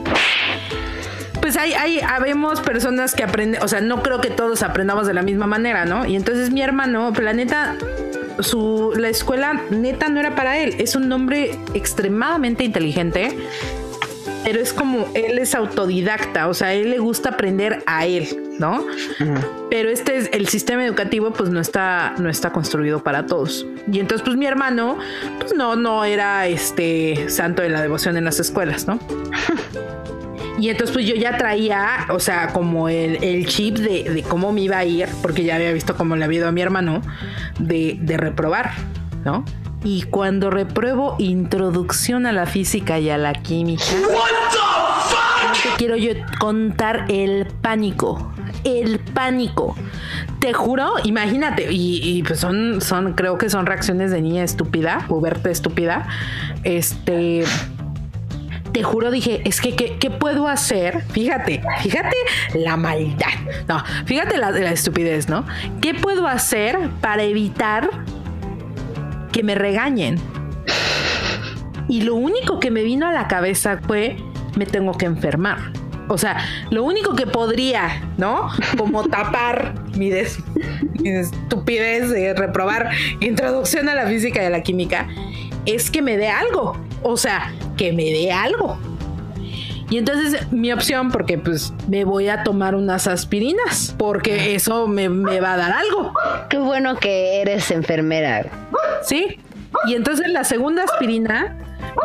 [SPEAKER 1] Hay, hay, habemos personas que aprenden, o sea, no creo que todos aprendamos de la misma manera, ¿no? Y entonces mi hermano, pues, la neta, su, la escuela neta no era para él. Es un hombre extremadamente inteligente pero es como él es autodidacta, o sea, a él le gusta aprender a él, ¿no? Pero este es el sistema educativo, pues no está, no está construido para todos. Y entonces, pues mi hermano, pues no, no era este santo de la devoción en las escuelas, ¿no? Y entonces pues yo ya traía, o sea, como el, el chip de, de cómo me iba a ir, porque ya había visto cómo le había ido a mi hermano, de, de reprobar, ¿no? Y cuando repruebo introducción a la física y a la química, no te quiero yo contar el pánico, el pánico. Te juro, imagínate, y, y, pues son, son, creo que son reacciones de niña estúpida, puberta estúpida. Este, te juro, dije, es que, ¿qué, qué puedo hacer? Fíjate, fíjate la maldad. No, fíjate la, la estupidez, ¿no? ¿Qué puedo hacer para evitar que me regañen? Y lo único que me vino a la cabeza fue, me tengo que enfermar. O sea, lo único que podría, ¿no? Como tapar mi, des- mi estupidez de reprobar introducción a la física y a la química es que me dé algo. O sea, que me dé algo. Y entonces mi opción, porque pues me voy a tomar unas aspirinas, porque eso me, me va a dar algo.
[SPEAKER 5] Qué bueno que eres enfermera.
[SPEAKER 1] ¿Sí? Y entonces la segunda aspirina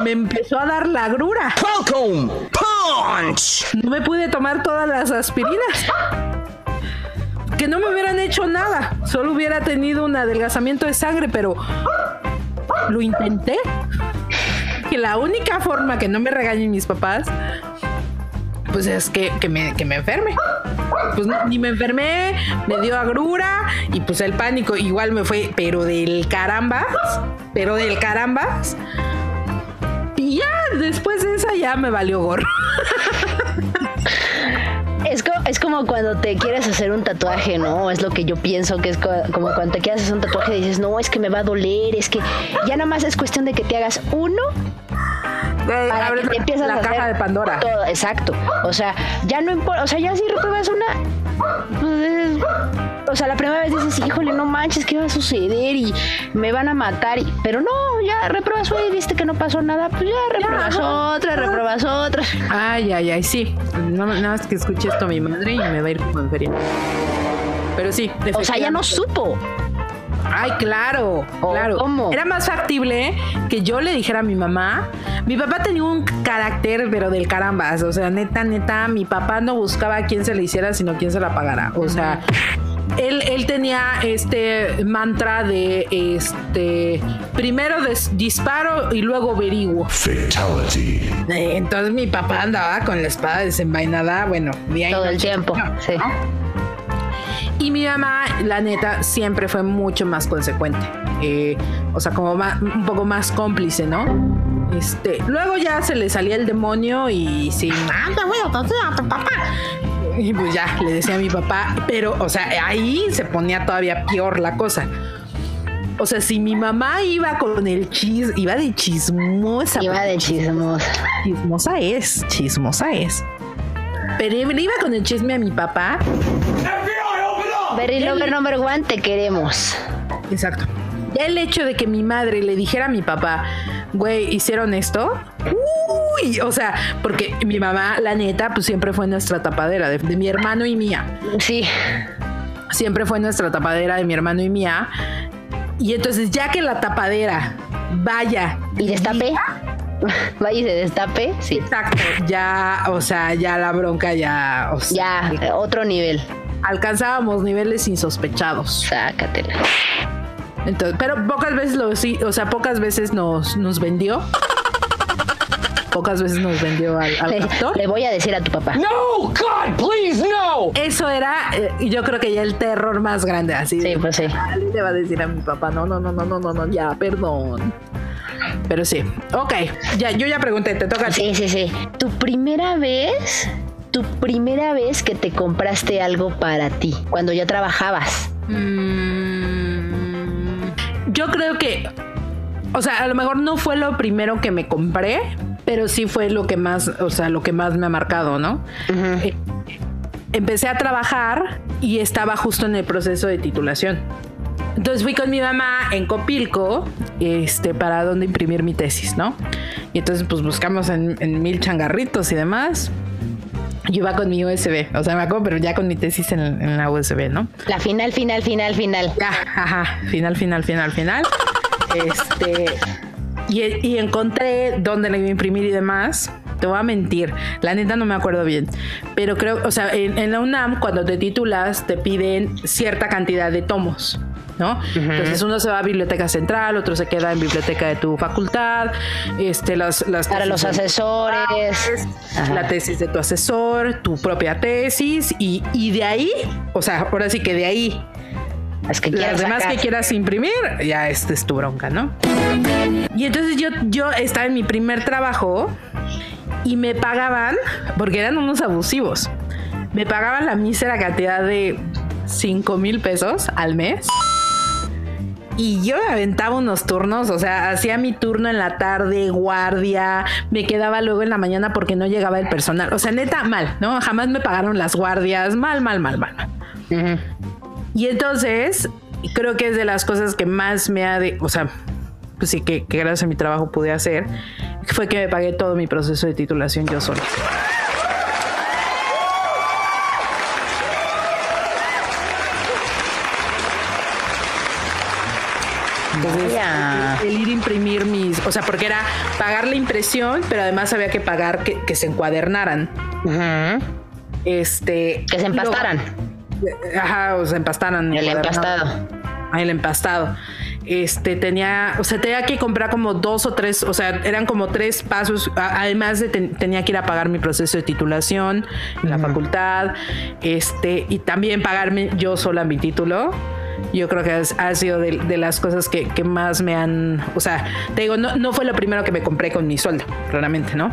[SPEAKER 1] me empezó a dar la grura.
[SPEAKER 6] Welcome, punch.
[SPEAKER 1] No me pude tomar todas las aspirinas. Que no me hubieran hecho nada. Solo hubiera tenido un adelgazamiento de sangre, pero lo intenté. Que la única forma que no me regañen mis papás, pues es que, que me, que me enferme. Pues ni me enfermé, me dio agrura y pues el pánico igual me fue, pero del carambas, pero del carambas. Y ya después de esa ya me valió gorro.
[SPEAKER 5] Es, co- es como cuando te quieres hacer un tatuaje, ¿no? Es lo que yo pienso que es co- como cuando te quieres hacer un tatuaje y dices, no, es que me va a doler, es que ya nada más es cuestión de que te hagas uno para que te
[SPEAKER 1] la-
[SPEAKER 5] empiezas
[SPEAKER 1] la
[SPEAKER 5] a
[SPEAKER 1] caja de Pandora.
[SPEAKER 5] todo, exacto. O sea, ya no importa, o sea, ya si repruebas una, pues, es- o sea, la primera vez dices, híjole, no manches, ¿qué va a suceder? Y me van a matar, y- pero no, ya repruebas una y viste que no pasó nada, pues ya repruebas otra, repruebas otra.
[SPEAKER 1] Ay, ay, ay, sí. No, nada más que escuche esto mi madre y me va a ir como en feria. Pero sí.
[SPEAKER 5] O sea, ya no supo.
[SPEAKER 1] Ay, claro,
[SPEAKER 5] ¿O
[SPEAKER 1] claro.
[SPEAKER 5] cómo?
[SPEAKER 1] Era más factible que yo le dijera a mi mamá. Mi papá tenía un carácter, pero del carambas. O sea, neta, neta, mi papá no buscaba a quién se le hiciera, sino quién se la pagara. O sea, él, él tenía este mantra de este primero des- disparo y luego averiguo.
[SPEAKER 7] Fatality.
[SPEAKER 1] Entonces mi papá andaba con la espada desenvainada, bueno, día y
[SPEAKER 5] Todo el tiempo, sí.
[SPEAKER 1] Y mi mamá, la neta, siempre fue mucho más consecuente. Eh, o sea, como ma- un poco más cómplice, ¿no? Este, luego ya se le salía el demonio y sí, "Ah, te voy a toser a tu papá. Y pues ya, le decía a mi papá, pero, o sea, ahí se ponía todavía peor la cosa. O sea, si mi mamá iba con el chis, iba de chismosa.
[SPEAKER 5] Iba de chismosa.
[SPEAKER 1] Chismosa es, chismosa es. Pero le iba con el chisme a mi papá.
[SPEAKER 5] Berry Lover number one, te queremos.
[SPEAKER 1] Exacto. Ya el hecho de que mi madre le dijera a mi papá, güey, ¿hicieron esto? Uy, o sea, porque mi mamá, la neta, pues siempre fue nuestra tapadera, de, de mi hermano y mía.
[SPEAKER 5] Sí.
[SPEAKER 1] Siempre fue nuestra tapadera de mi hermano y mía. Y entonces, ya que la tapadera vaya
[SPEAKER 5] ¿Y destape? Vaya y se destape, sí.
[SPEAKER 1] Exacto, ya, o sea, ya la bronca ya, o sea,
[SPEAKER 5] Ya, otro nivel.
[SPEAKER 1] Alcanzábamos niveles insospechados.
[SPEAKER 5] Sácatela.
[SPEAKER 1] Entonces, pero pocas veces lo sí, o sea, pocas veces nos, nos vendió. Pocas veces nos vendió al, al
[SPEAKER 5] Le,
[SPEAKER 1] actor.
[SPEAKER 5] le voy a decir a tu papá.
[SPEAKER 6] No, God, please, no.
[SPEAKER 1] Eso era, eh, yo creo que ya el terror más grande, así.
[SPEAKER 5] Sí, pues sí.
[SPEAKER 1] "Ah, Le va a decir a mi papá, no, no, no, no, no, no, no, ya, perdón. Pero sí, ok, ya, yo ya pregunté, te toca.
[SPEAKER 5] Sí, sí, sí. Tu primera vez, tu primera vez que te compraste algo para ti, cuando ya trabajabas.
[SPEAKER 1] Mm, yo creo que, o sea, a lo mejor no fue lo primero que me compré, pero sí fue lo que más, o sea, lo que más me ha marcado, ¿no? Eh, empecé a trabajar y estaba justo en el proceso de titulación. Entonces fui con mi mamá en Copilco, este, para donde imprimir mi tesis, ¿no? Y entonces pues buscamos en, en mil changarritos y demás. Yo iba con mi USB, o sea, me acuerdo, pero ya con mi tesis en, en la USB, ¿no?
[SPEAKER 5] La final, final, final, final.
[SPEAKER 1] Ya, ajá, final, final, final, final. Este. Y, y encontré dónde la iba a imprimir y demás. Te voy a mentir, la neta no me acuerdo bien. Pero creo, o sea, en, en la UNAM, cuando te titulas, te piden cierta cantidad de tomos. ¿No? Entonces uno se va a biblioteca central, otro se queda en biblioteca de tu facultad, este, las, las
[SPEAKER 5] Para los asesores. Ajá.
[SPEAKER 1] la tesis de tu asesor, tu propia tesis y, y de ahí, o sea, ahora sí que de ahí
[SPEAKER 5] Las que
[SPEAKER 1] las demás
[SPEAKER 5] sacar.
[SPEAKER 1] que quieras imprimir, ya este es tu bronca, ¿no? Y entonces yo, yo estaba en mi primer trabajo y me pagaban, porque eran unos abusivos, me pagaban la mísera cantidad de 5 mil pesos al mes. Y yo me aventaba unos turnos, o sea, hacía mi turno en la tarde, guardia, me quedaba luego en la mañana porque no llegaba el personal. O sea, neta, mal, ¿no? Jamás me pagaron las guardias, mal, mal, mal, mal. Y entonces, creo que es de las cosas que más me ha, de, o sea, pues sí, que, que gracias a mi trabajo pude hacer, fue que me pagué todo mi proceso de titulación yo sola. Imprimir mis, o sea, porque era pagar la impresión, pero además había que pagar que, que se encuadernaran.
[SPEAKER 5] Ujú.
[SPEAKER 1] Este.
[SPEAKER 5] Que se empastaran.
[SPEAKER 1] luego- ajá, o se empastaran.
[SPEAKER 5] El empastado.
[SPEAKER 1] Ah, el empastado. Este tenía, o sea, tenía que comprar como dos o tres, o sea, eran como tres pasos. Además de ten- tenía que ir a pagar mi proceso de titulación en la facultad, este, y también pagarme yo sola mi título. Yo creo que has- ha sido de, de las cosas que, que más me han, o sea, te digo, no, no fue lo primero que me compré con mi sueldo, claramente, ¿no?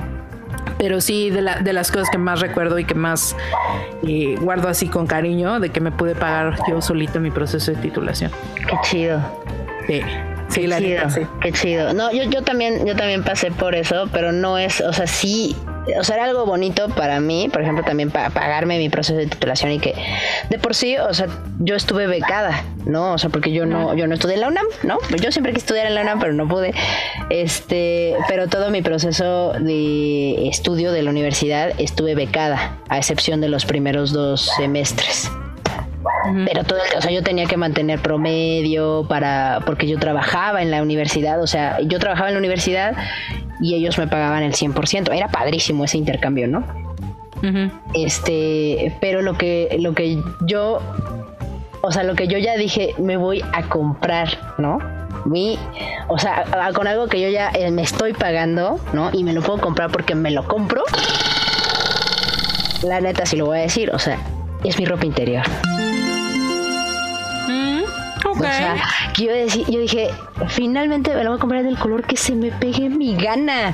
[SPEAKER 1] Pero sí, de, la- de las cosas que más recuerdo y que más eh, guardo así con cariño, de que me pude pagar yo solito mi proceso de titulación.
[SPEAKER 5] Qué chido.
[SPEAKER 1] Sí, sí, la
[SPEAKER 5] chido,
[SPEAKER 1] neta, sí.
[SPEAKER 5] qué chido. No, yo, yo también, yo también pasé por eso, pero no es, o sea, sí, o sea, era algo bonito para mí, por ejemplo, también para pagarme mi proceso de titulación y que de por sí, o sea, yo estuve becada, ¿no? O sea, porque yo no, yo no estudié en la UNAM, ¿no? Pues yo siempre quise estudiar en la UNAM, pero no pude. Este, pero todo mi proceso de estudio de la universidad estuve becada, a excepción de los primeros dos semestres. Pero todo, el- o sea, yo tenía que mantener promedio para, porque yo trabajaba en la universidad, o sea, yo trabajaba en la universidad y ellos me pagaban el 100%. Era padrísimo ese intercambio, ¿no? Este, pero lo que, lo que yo, o sea, lo que yo ya dije, me voy a comprar, ¿no? Mi, o sea, con algo que yo ya eh, me estoy pagando, ¿no? Y me lo puedo comprar porque me lo compro. La neta, sí lo voy a decir, o sea, es mi ropa interior. O sea, que yo, decí- yo dije, finalmente me lo voy a comprar del color que se me pegue mi gana,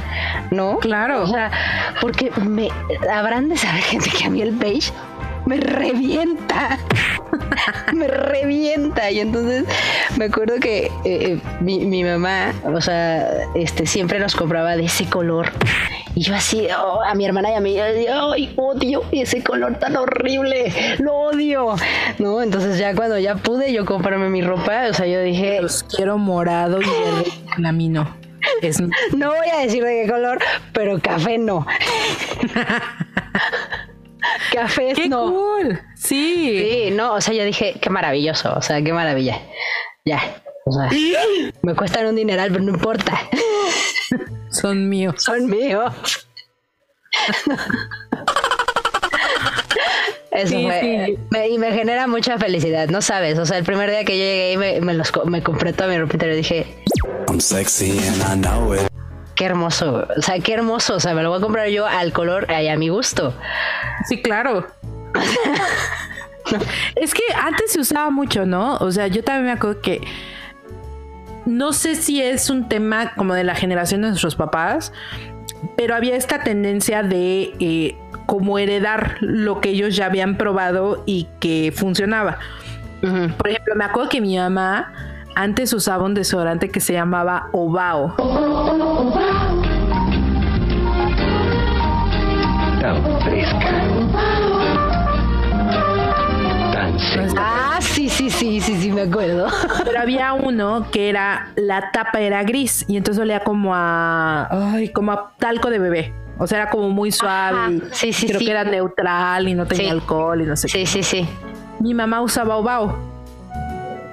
[SPEAKER 5] ¿no?
[SPEAKER 1] Claro.
[SPEAKER 5] O sea, porque me habrán de saber gente que a mí el beige me revienta. me revienta. Y entonces me acuerdo que eh, eh, mi, mi mamá, o sea, este, siempre nos compraba de ese color. Y yo así, oh, a mi hermana y a mí, ay, odio ese color tan horrible, lo odio, ¿no? Entonces ya cuando ya pude yo comprarme mi ropa, o sea, yo dije,
[SPEAKER 1] Los quiero morado y verde lamino. Es
[SPEAKER 5] no voy a decir de qué color, pero café no. café
[SPEAKER 1] qué
[SPEAKER 5] no.
[SPEAKER 1] cool. Sí.
[SPEAKER 5] Sí, no, o sea, yo dije, qué maravilloso, o sea, qué maravilla. Ya, o sea, me cuestan un dineral, pero no importa,
[SPEAKER 1] Son míos.
[SPEAKER 5] son míos. Eso
[SPEAKER 1] Sí,
[SPEAKER 5] fue,
[SPEAKER 1] sí.
[SPEAKER 5] me- y me genera mucha felicidad, no sabes, o sea, el primer día que yo llegué y me, me, los, me compré toda mi ropa interior, dije,
[SPEAKER 7] I'm sexy and I know it.
[SPEAKER 5] qué hermoso, o sea, qué hermoso, o sea, me lo voy a comprar yo al color y a mi gusto.
[SPEAKER 1] Sí, claro. es que antes se usaba mucho, ¿no? O sea, yo también me acuerdo que no sé si es un tema como de la generación de nuestros papás, pero había esta tendencia de eh, como heredar lo que ellos ya habían probado y que funcionaba.
[SPEAKER 5] Ujú.
[SPEAKER 1] Por ejemplo, me acuerdo que mi mamá antes usaba un desodorante que se llamaba Ovao.
[SPEAKER 6] Tan fresca.
[SPEAKER 5] Ah, sí, sí, sí, sí, sí, me acuerdo.
[SPEAKER 1] Pero había uno que era, la tapa era gris y entonces olía como a, ay, como a talco de bebé. O sea, era como muy suave.
[SPEAKER 5] Ajá, sí, sí,
[SPEAKER 1] creo
[SPEAKER 5] sí.
[SPEAKER 1] que era neutral y no tenía
[SPEAKER 5] Sí.
[SPEAKER 1] alcohol y no sé
[SPEAKER 5] Sí, sí, sí.
[SPEAKER 1] qué. Mi mamá usaba Ovao.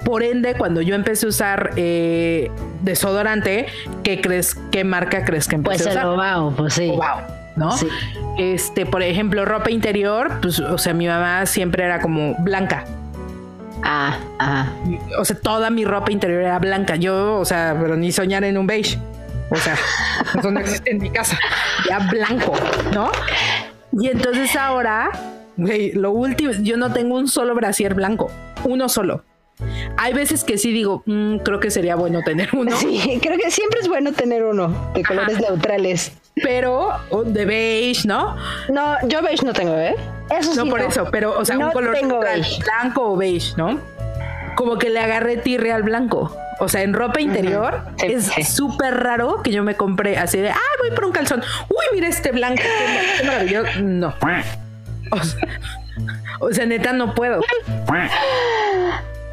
[SPEAKER 1] Por ende, cuando yo empecé a usar eh, desodorante, ¿qué crees, qué marca crees que empecé
[SPEAKER 5] Pues
[SPEAKER 1] a
[SPEAKER 5] el
[SPEAKER 1] usar?
[SPEAKER 5] Obao, pues sí.
[SPEAKER 1] ¿No?
[SPEAKER 5] Sí.
[SPEAKER 1] Este, por ejemplo, ropa interior, pues, o sea, mi mamá siempre era como blanca.
[SPEAKER 5] Ah, ajá.
[SPEAKER 1] o sea, toda mi ropa interior era blanca. Yo, o sea, pero ni soñar en un beige. O sea, eso no existe en mi casa. Ya blanco, ¿no? Y entonces ahora, lo último, yo no tengo un solo brasier blanco, uno solo. Hay veces que sí digo, "Mm, creo que sería bueno tener uno,
[SPEAKER 5] Sí, creo que siempre es bueno tener uno de colores neutrales.
[SPEAKER 1] pero de beige, ¿no?
[SPEAKER 5] No, yo beige no tengo, ¿eh? Eso sí.
[SPEAKER 1] No por eso, pero, o sea,
[SPEAKER 5] No
[SPEAKER 1] un color
[SPEAKER 5] tengo
[SPEAKER 1] neutral,
[SPEAKER 5] beige.
[SPEAKER 1] blanco o beige, ¿no? como que le agarré tirre al blanco. O sea, en ropa interior
[SPEAKER 5] Sí,
[SPEAKER 1] es
[SPEAKER 5] sí.
[SPEAKER 1] súper raro que yo me compré así de, ah, voy por un calzón. Uy, mira este blanco, qué, qué maravilloso. No. O sea, o sea, neta, no puedo.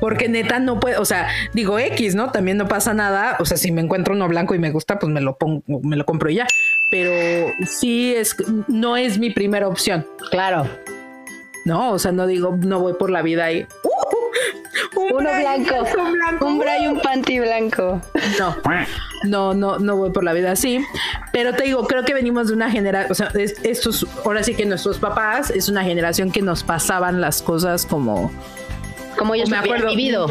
[SPEAKER 1] Porque neta no puedo, o sea, digo X, ¿no? También no pasa nada. O sea, si me encuentro uno blanco y me gusta, pues me lo pongo, me lo compro y ya. Pero sí es, no es mi primera opción.
[SPEAKER 5] Claro.
[SPEAKER 1] No, o sea, no digo, no voy por la vida ahí. Uh, un
[SPEAKER 5] Uno blanco.
[SPEAKER 1] Blanco.
[SPEAKER 5] Un bra y un panty blanco.
[SPEAKER 1] No, no, no, no voy por la vida así. Pero te digo, creo que venimos de una generación, o sea, es- estos, ahora sí que nuestros papás es una generación que nos pasaban las cosas como.
[SPEAKER 5] Como ellos
[SPEAKER 1] me acuerdo.
[SPEAKER 5] vivido.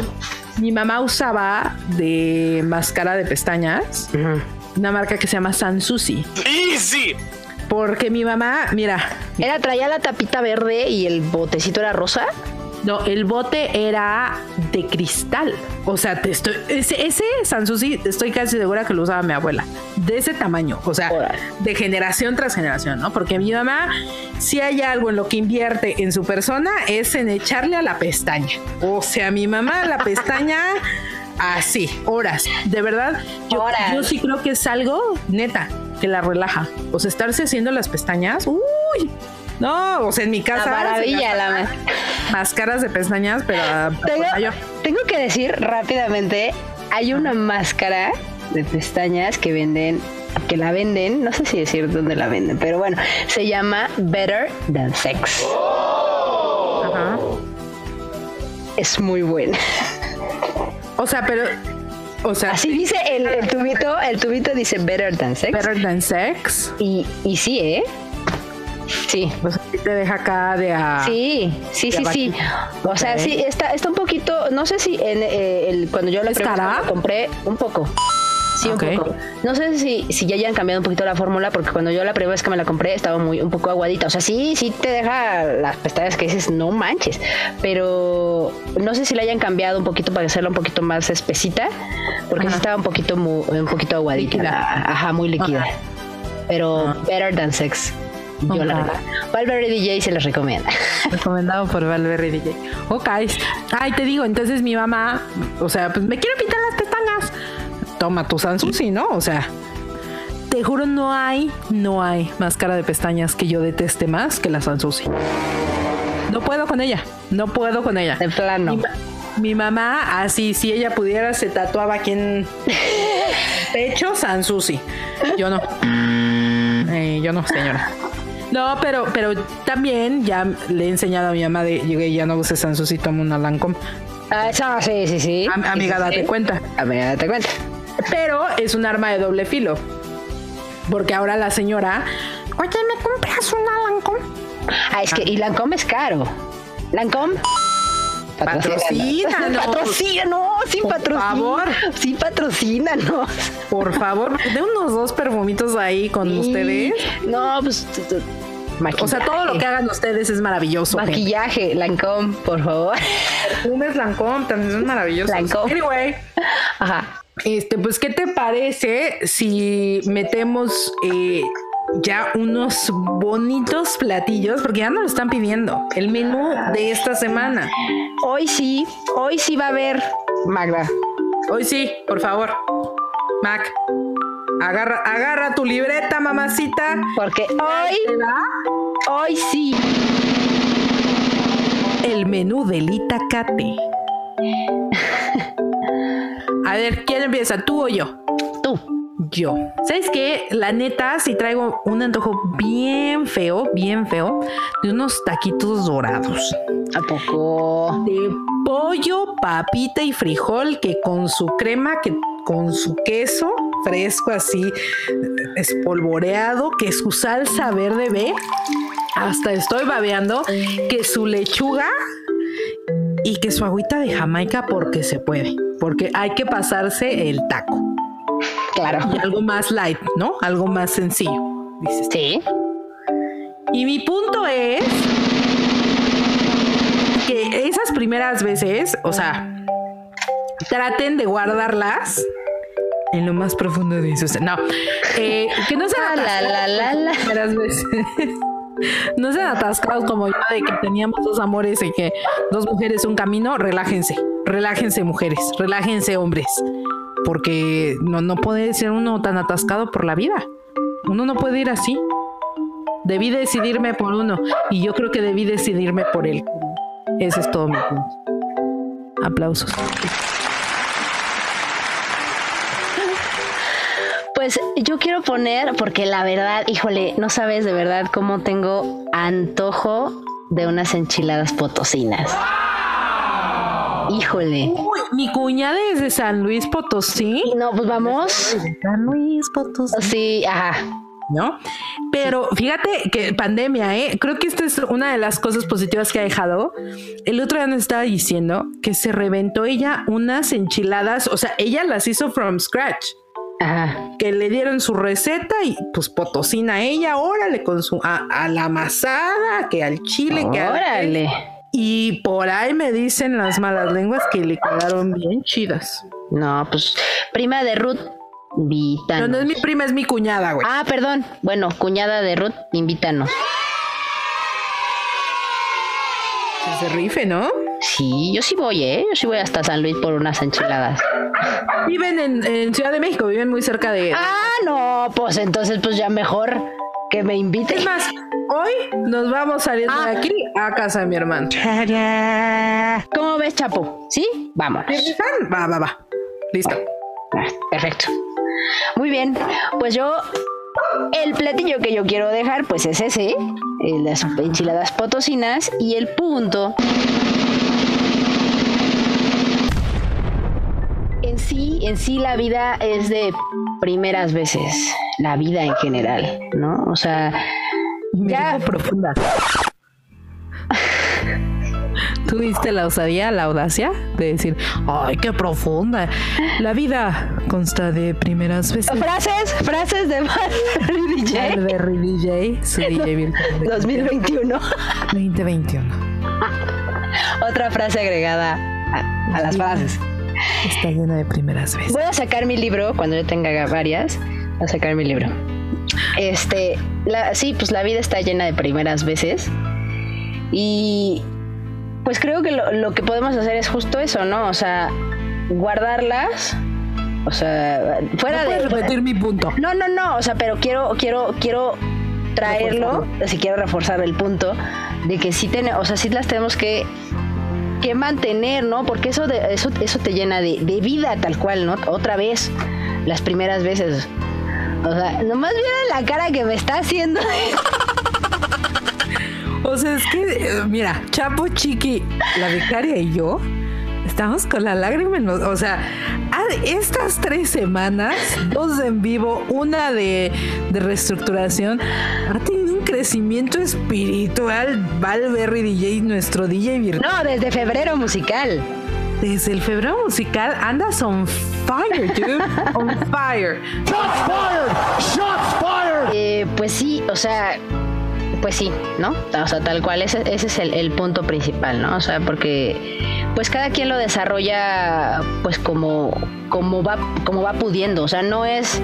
[SPEAKER 1] Mi mamá usaba de máscara de pestañas una marca que se llama Sansusi.
[SPEAKER 3] Easy.
[SPEAKER 1] Porque mi mamá, mira,
[SPEAKER 5] Era, traía la tapita verde y el botecito era rosa.
[SPEAKER 1] No, el bote era de cristal. O sea, te estoy, ese, ese Sansusi, estoy casi segura que lo usaba mi abuela. De ese tamaño. O sea, de generación tras generación, ¿no? Porque mi mamá, si hay algo en lo que invierte en su persona, es en echarle a la pestaña. O sea, mi mamá, la pestaña. Así, horas. De verdad, yo,
[SPEAKER 5] Horas.
[SPEAKER 1] yo sí creo que es algo neta que la relaja. O sea, estarse haciendo las pestañas. Uy, no, o sea, en mi
[SPEAKER 5] La
[SPEAKER 1] casa. se
[SPEAKER 5] maravilla, la
[SPEAKER 1] máscaras de pestañas, pero
[SPEAKER 5] Tengo, tengo que decir rápidamente, hay una máscara de pestañas que venden, que la venden, no sé si decir dónde la venden, pero bueno, se llama Better Than Sex.
[SPEAKER 1] Ajá.
[SPEAKER 5] Es muy buena.
[SPEAKER 1] O sea, pero, o sea,
[SPEAKER 5] Así dice el, el tubito, el tubito dice Better Than Sex.
[SPEAKER 1] better than sex.
[SPEAKER 5] Y, y sí, ¿eh? Sí.
[SPEAKER 1] O sea, te deja acá de a.
[SPEAKER 5] Sí, sí, sí, sí. O sea, sí, está, está un poquito, no sé si en, eh, el, cuando yo la compré, un poco. Sí, un poco. No sé si, si ya hayan cambiado un poquito la fórmula, porque cuando yo la primera vez que me la compré estaba muy un poco aguadita. O sea, sí, sí te deja las pestañas que dices, no manches. Pero no sé si la hayan cambiado un poquito para hacerla un poquito más espesita, porque sí estaba un poquito, mu- un poquito aguadita. La- Ajá, muy líquida.
[SPEAKER 1] Ajá.
[SPEAKER 5] Pero
[SPEAKER 1] Ah.
[SPEAKER 5] better than sex. Yo la recomiendo. Valverde DJ se los recomienda.
[SPEAKER 1] Recomendado por Valverde DJ. Ok. Ay, te digo, entonces mi mamá, o sea, pues me quiero pintar las pestañas. Toma tu Sansusi, ¿no? O sea, te juro, no hay, no hay máscara de pestañas que yo deteste más que la Sansusi. No puedo con ella. No puedo con ella.
[SPEAKER 5] De plano.
[SPEAKER 1] Mi, mi mamá, así, si ella pudiera, se tatuaba aquí en pecho Sansusi. Yo no. Eh, yo no, señora. No, pero, pero también ya le he enseñado a mi mamá de llegué ya no uses Sansusi, toma una Lancome.
[SPEAKER 5] Ah, esa, sí, sí, sí.
[SPEAKER 1] Am- amiga,
[SPEAKER 5] Sí, sí,
[SPEAKER 1] date cuenta.
[SPEAKER 5] Amiga, date cuenta.
[SPEAKER 1] Pero es un arma de doble filo. Porque ahora la señora, oye, ¿me compras una Lancome?
[SPEAKER 5] Ah, es que, y Lancome es caro. Lancome.
[SPEAKER 1] Patrocínanos.
[SPEAKER 5] Patrocínanos, sí,
[SPEAKER 1] Por
[SPEAKER 5] patrocina.
[SPEAKER 1] favor.
[SPEAKER 5] Sí, patrocínanos.
[SPEAKER 1] Por favor, de unos dos perfumitos ahí con ustedes.
[SPEAKER 5] No, pues.
[SPEAKER 1] O sea, todo lo que hagan ustedes es maravilloso. gente.
[SPEAKER 5] Maquillaje, Lancome, por favor.
[SPEAKER 1] Perfumes Lancome también son maravillosos.
[SPEAKER 5] Lancome.
[SPEAKER 1] Anyway,
[SPEAKER 5] Ajá.
[SPEAKER 1] este, pues, ¿qué te parece si metemos eh, ya unos bonitos platillos? Porque ya nos lo están pidiendo. El menú de esta semana.
[SPEAKER 5] Hoy sí, hoy sí va a haber. Magda.
[SPEAKER 1] Hoy sí, por favor. Mac, agarra, agarra tu libreta, mamacita.
[SPEAKER 5] Porque hoy, hoy sí.
[SPEAKER 1] El menú del Itacate. A ver, ¿quién empieza? ¿Tú o yo?
[SPEAKER 5] Tú.
[SPEAKER 1] Yo. ¿Sabes qué? La neta, sí traigo un antojo bien feo, bien feo, de unos taquitos dorados.
[SPEAKER 5] ¿A poco?
[SPEAKER 1] De pollo, papita y frijol que con su crema, que con su queso fresco así, espolvoreado, que su salsa verde ve. Hasta estoy babeando. Que su lechuga y que su agüita de Jamaica porque se puede. Porque hay que pasarse el taco.
[SPEAKER 5] Claro.
[SPEAKER 1] Y algo más light, ¿no? Algo más sencillo. Dices.
[SPEAKER 5] Sí.
[SPEAKER 1] Y mi punto es que esas primeras veces, o sea, traten de guardarlas en lo más profundo de su ser. No, eh, que no sean
[SPEAKER 5] Ah, la, la, la, la.
[SPEAKER 1] las primeras veces. No sean atascados como yo de que teníamos dos amores y que dos mujeres un camino. Relájense, relájense mujeres, relájense hombres. Porque no, no puede ser uno tan atascado por la vida. Uno no puede ir así. Debí decidirme por uno y yo creo que debí decidirme por él. Ese es todo mi punto. Aplausos.
[SPEAKER 5] Pues yo quiero poner, porque la verdad, híjole, no sabes de verdad cómo tengo antojo de unas enchiladas potosinas. Híjole.
[SPEAKER 1] Uy, mi cuñada es de San Luis Potosí.
[SPEAKER 5] No, pues vamos.
[SPEAKER 1] San Luis Potosí.
[SPEAKER 5] Sí, ajá.
[SPEAKER 1] ¿no? Pero fíjate que pandemia, ¿eh? Creo que esta es una de las cosas positivas que ha dejado. El otro día nos estaba diciendo que se reventó ella unas enchiladas, o sea, ella las hizo from scratch.
[SPEAKER 5] Ajá.
[SPEAKER 1] Que le dieron su receta y pues potosina ella, órale, con su a, a la masada, que al chile, que al
[SPEAKER 5] Órale.
[SPEAKER 1] Y por ahí me dicen las malas lenguas que le quedaron bien chidas.
[SPEAKER 5] No, pues prima de Ruth,
[SPEAKER 1] No,
[SPEAKER 5] invítanos.
[SPEAKER 1] no es mi prima, es mi cuñada, güey.
[SPEAKER 5] Ah, perdón. Bueno, cuñada de Ruth, invítanos.
[SPEAKER 1] Que se rife, ¿no?
[SPEAKER 5] Sí, yo sí voy, ¿eh? Yo sí voy hasta San Luis por unas enchiladas.
[SPEAKER 1] Viven en, en Ciudad de México, viven muy cerca de...
[SPEAKER 5] Ah, no, pues entonces pues ya mejor que me invite.
[SPEAKER 1] Es más, hoy nos vamos saliendo
[SPEAKER 5] Ah.
[SPEAKER 1] de aquí a casa de mi hermano.
[SPEAKER 5] ¿Cómo ves, Chapo? ¿Sí? Vámonos.
[SPEAKER 1] ¿Están? Va, va, va. Listo.
[SPEAKER 5] Perfecto. Muy bien. Pues yo, el platillo que yo quiero dejar, pues es ese, eh, las enchiladas potosinas y el punto. En sí, en sí la vida es de primeras veces, la vida en general, ¿no? O sea,
[SPEAKER 1] Me
[SPEAKER 5] Ya.
[SPEAKER 1] profunda. ¿Tuviste la osadía, la audacia de decir, ay, qué profunda? La vida consta de primeras veces.
[SPEAKER 5] frases, frases de Barry DJ
[SPEAKER 1] Berry DJ, su DJ virtual de
[SPEAKER 5] 2021.
[SPEAKER 1] 2021.
[SPEAKER 5] Otra frase agregada a, a las frases.
[SPEAKER 1] Está llena de primeras veces.
[SPEAKER 5] Voy a sacar mi libro cuando yo tenga varias. Voy a sacar mi libro. Este, la, sí, pues la vida está llena de primeras veces. Y pues creo que lo, lo que podemos hacer es justo eso, ¿no? O sea, guardarlas. O sea, fuera
[SPEAKER 1] ¿No
[SPEAKER 5] de.
[SPEAKER 1] repetir mi punto?
[SPEAKER 5] No, no, no, o sea, pero quiero, quiero, quiero traerlo, si quiero reforzar el punto de que sí tiene, o sea, sí las tenemos que que mantener, ¿no? Porque eso de, eso, eso te llena de, de vida tal cual, ¿no? Otra vez, las primeras veces. O sea, nomás vieron la cara que me está haciendo.
[SPEAKER 1] O sea, es que, eh, mira, Chapo Chiqui, la becaria y yo estamos con la lágrima en los. O sea, estas tres semanas, dos en vivo, una de, de reestructuración, ha tenido crecimiento espiritual. Valberry DJ, nuestro DJ virtual.
[SPEAKER 5] No, desde febrero musical.
[SPEAKER 1] Desde el febrero musical andas on fire, dude. On fire.
[SPEAKER 5] Eh, pues sí, o sea, pues sí, ¿no? O sea, tal cual, ese, ese es el, el punto principal, ¿no? O sea, porque pues cada quien lo desarrolla pues como, como, va, como va pudiendo, o sea, no es...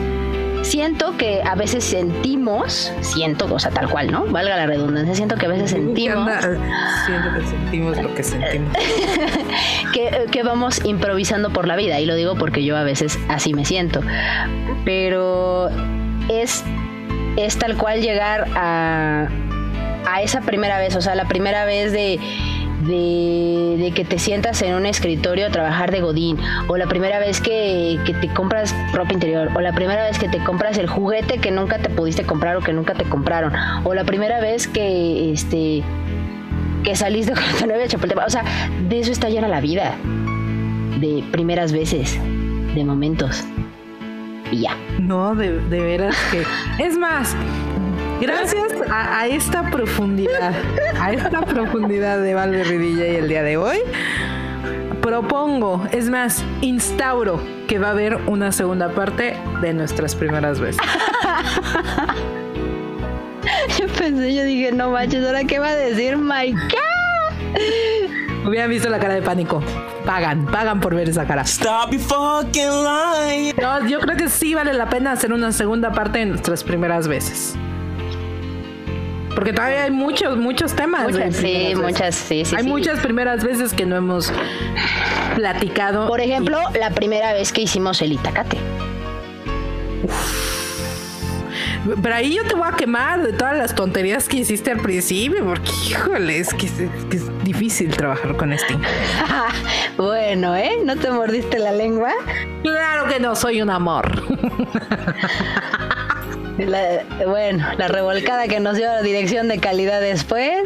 [SPEAKER 5] Siento que a veces sentimos, siento, o sea, tal cual, ¿no? Valga la redundancia, siento que a veces sentimos
[SPEAKER 1] Siento que sentimos lo que sentimos.
[SPEAKER 5] que, que vamos improvisando por la vida. Y lo digo porque yo a veces así me siento. Pero es, es tal cual llegar a, a esa primera vez, o sea, la primera vez de, de, que te sientas en un escritorio a trabajar de Godín, o la primera vez que, que te compras ropa interior, o la primera vez que te compras el juguete que nunca te pudiste comprar o que nunca te compraron, o la primera vez que este que saliste con tu novia Chapultepec. O sea, de eso está llena la vida. De primeras veces, de momentos. Y ya.
[SPEAKER 1] No, de, de veras que. Es más, gracias a, a esta profundidad, a esta profundidad de Valverde DJ el día de hoy, propongo, es más, instauro que va a haber una segunda parte de nuestras primeras veces.
[SPEAKER 5] Yo pensé, yo dije, no manches, ¿ahora qué va a decir my God?
[SPEAKER 1] Hubieran visto la cara de pánico. Pagan, pagan por ver esa cara.
[SPEAKER 8] Stop your fucking lying.
[SPEAKER 1] No, yo creo que sí vale la pena hacer una segunda parte de nuestras primeras veces. Porque todavía hay muchos, muchos temas.
[SPEAKER 5] Muchas, sí, muchas, sí, sí.
[SPEAKER 1] Hay
[SPEAKER 5] sí.
[SPEAKER 1] muchas primeras veces que no hemos platicado.
[SPEAKER 5] Por ejemplo, la primera vez que hicimos el Itacate.
[SPEAKER 1] Pero ahí yo te voy a quemar de todas las tonterías que hiciste al principio, porque híjole, es que es, que es difícil trabajar con este.
[SPEAKER 5] bueno, ¿eh? ¿No te mordiste la lengua?
[SPEAKER 1] Claro que no, soy un amor.
[SPEAKER 5] La- bueno, la revolcada que nos dio la dirección de calidad después,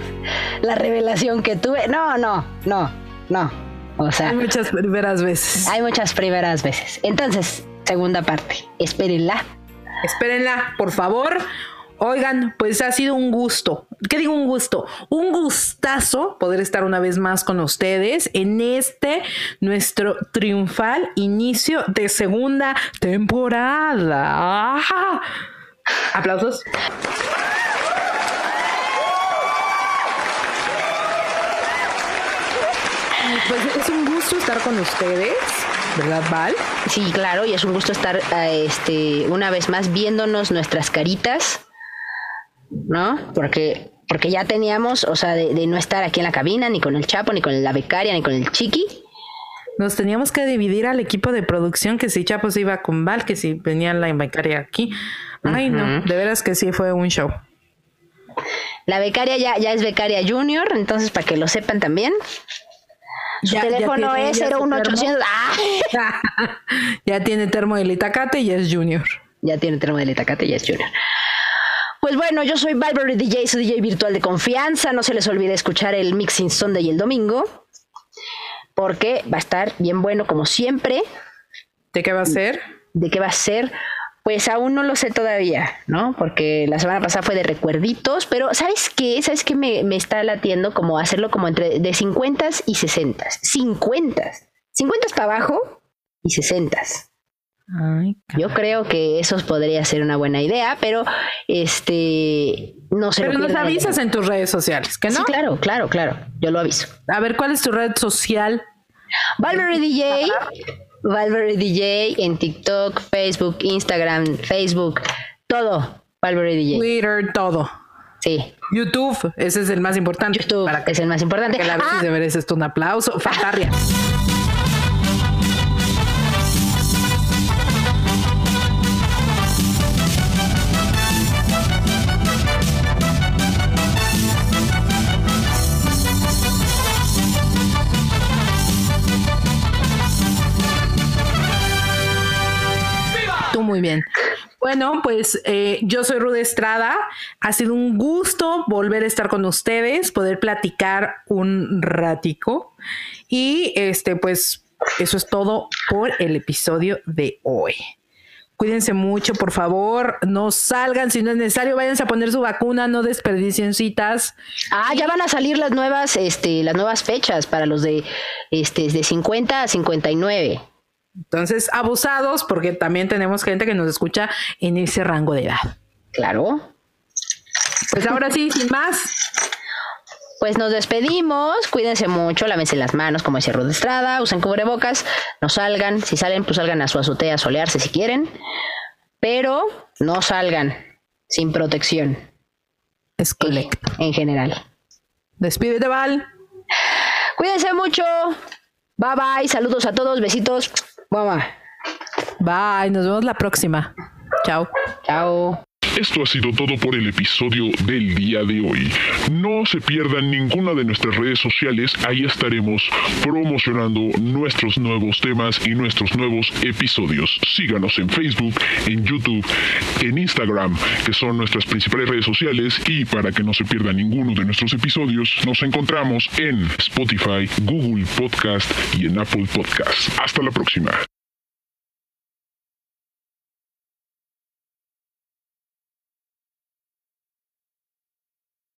[SPEAKER 5] la revelación que tuve. No, no, no, no. O sea,
[SPEAKER 1] Hay muchas primeras veces.
[SPEAKER 5] hay muchas primeras veces. Entonces, segunda parte, espérenla.
[SPEAKER 1] Espérenla, por favor. Oigan, pues ha sido un gusto. ¿Qué digo un gusto? Un gustazo poder estar una vez más con ustedes en este nuestro triunfal inicio de segunda temporada. Aplausos. Pues es un gusto estar con ustedes, ¿verdad, Val?
[SPEAKER 5] Sí, claro, y es un gusto estar eh, este, una vez más viéndonos nuestras caritas, ¿no? Porque, porque ya teníamos, o sea, de, de no estar aquí en la cabina, ni con el Chapo, ni con la becaria, ni con el Chiqui.
[SPEAKER 1] Nos teníamos que dividir al equipo de producción, que si Chapo se iba con Val, que si venía la becaria aquí. Ay, no, de veras que sí fue un show.
[SPEAKER 5] La becaria ya, ya es becaria junior, entonces para que lo sepan también. Su
[SPEAKER 1] Ya- ya
[SPEAKER 5] teléfono
[SPEAKER 1] tiene
[SPEAKER 5] es
[SPEAKER 1] ya su
[SPEAKER 5] 01800. ¡Ah!
[SPEAKER 1] ya tiene termo del Itacate y es Junior.
[SPEAKER 5] Ya tiene termo de Itacate, ya es junior. Pues bueno, yo soy Valverde DJ, su DJ virtual de confianza. No se les olvide escuchar el Mixing Sunday el domingo, porque va a estar bien bueno como siempre.
[SPEAKER 1] ¿De qué va a ser?
[SPEAKER 5] ¿De qué va a ser? Pues aún no lo sé todavía, ¿no? Porque la semana pasada fue de recuerditos, pero ¿sabes qué? ¿Sabes qué me, me está latiendo? Como hacerlo como entre de 50 y 60. 50. 50 para abajo y 60.
[SPEAKER 1] Ay,
[SPEAKER 5] Yo creo que eso podría ser una buena idea, pero este no se
[SPEAKER 1] pero nos avisas en tus redes sociales, ¿que no?
[SPEAKER 5] Sí, claro, claro, claro. Yo lo aviso.
[SPEAKER 1] A ver, ¿cuál es tu red social?
[SPEAKER 5] Valverde DJ, Valverde DJ en TikTok, Facebook, Instagram, Facebook, todo. Valverde DJ.
[SPEAKER 1] Twitter, todo.
[SPEAKER 5] Sí.
[SPEAKER 1] YouTube, ese es el más importante.
[SPEAKER 5] YouTube
[SPEAKER 1] Para que,
[SPEAKER 5] es el más importante.
[SPEAKER 1] que la veces
[SPEAKER 5] Ah,
[SPEAKER 1] de mereces un aplauso. Fantarria. Muy bien. Bueno, pues eh, yo soy Rude Estrada. Ha sido un gusto volver a estar con ustedes, poder platicar un ratico. Y este, pues, eso es todo por el episodio de hoy. Cuídense mucho, por favor. No salgan si no es necesario. Váyanse a poner su vacuna, no desperdicien citas.
[SPEAKER 5] Ah, ya van a salir las nuevas, este, las nuevas fechas para los de, este, de 50 a 59.
[SPEAKER 1] Entonces, abusados, porque también tenemos gente que nos escucha en ese rango de edad.
[SPEAKER 5] Claro.
[SPEAKER 1] Pues ahora sí, sin más.
[SPEAKER 5] Pues nos despedimos, cuídense mucho, lávense las manos, como decía Ruth Estrada, usen cubrebocas, no salgan, si salen, pues salgan a su azotea a solearse si quieren, pero no salgan sin protección
[SPEAKER 1] Es correcto.
[SPEAKER 5] en general.
[SPEAKER 1] Despídete, Val.
[SPEAKER 5] Cuídense mucho, bye bye, saludos a todos, besitos, mamá,
[SPEAKER 1] Bye, nos vemos la próxima. Chao.
[SPEAKER 5] chao.
[SPEAKER 4] Esto ha sido todo por el episodio del día de hoy. No se pierdan ninguna de nuestras redes sociales, ahí estaremos promocionando nuestros nuevos temas y nuestros nuevos episodios. Síganos en Facebook, en YouTube, en Instagram, que son nuestras principales redes sociales, y para que no se pierda ninguno de nuestros episodios, nos encontramos en Spotify, Google Podcast y en Apple Podcast. Hasta la próxima.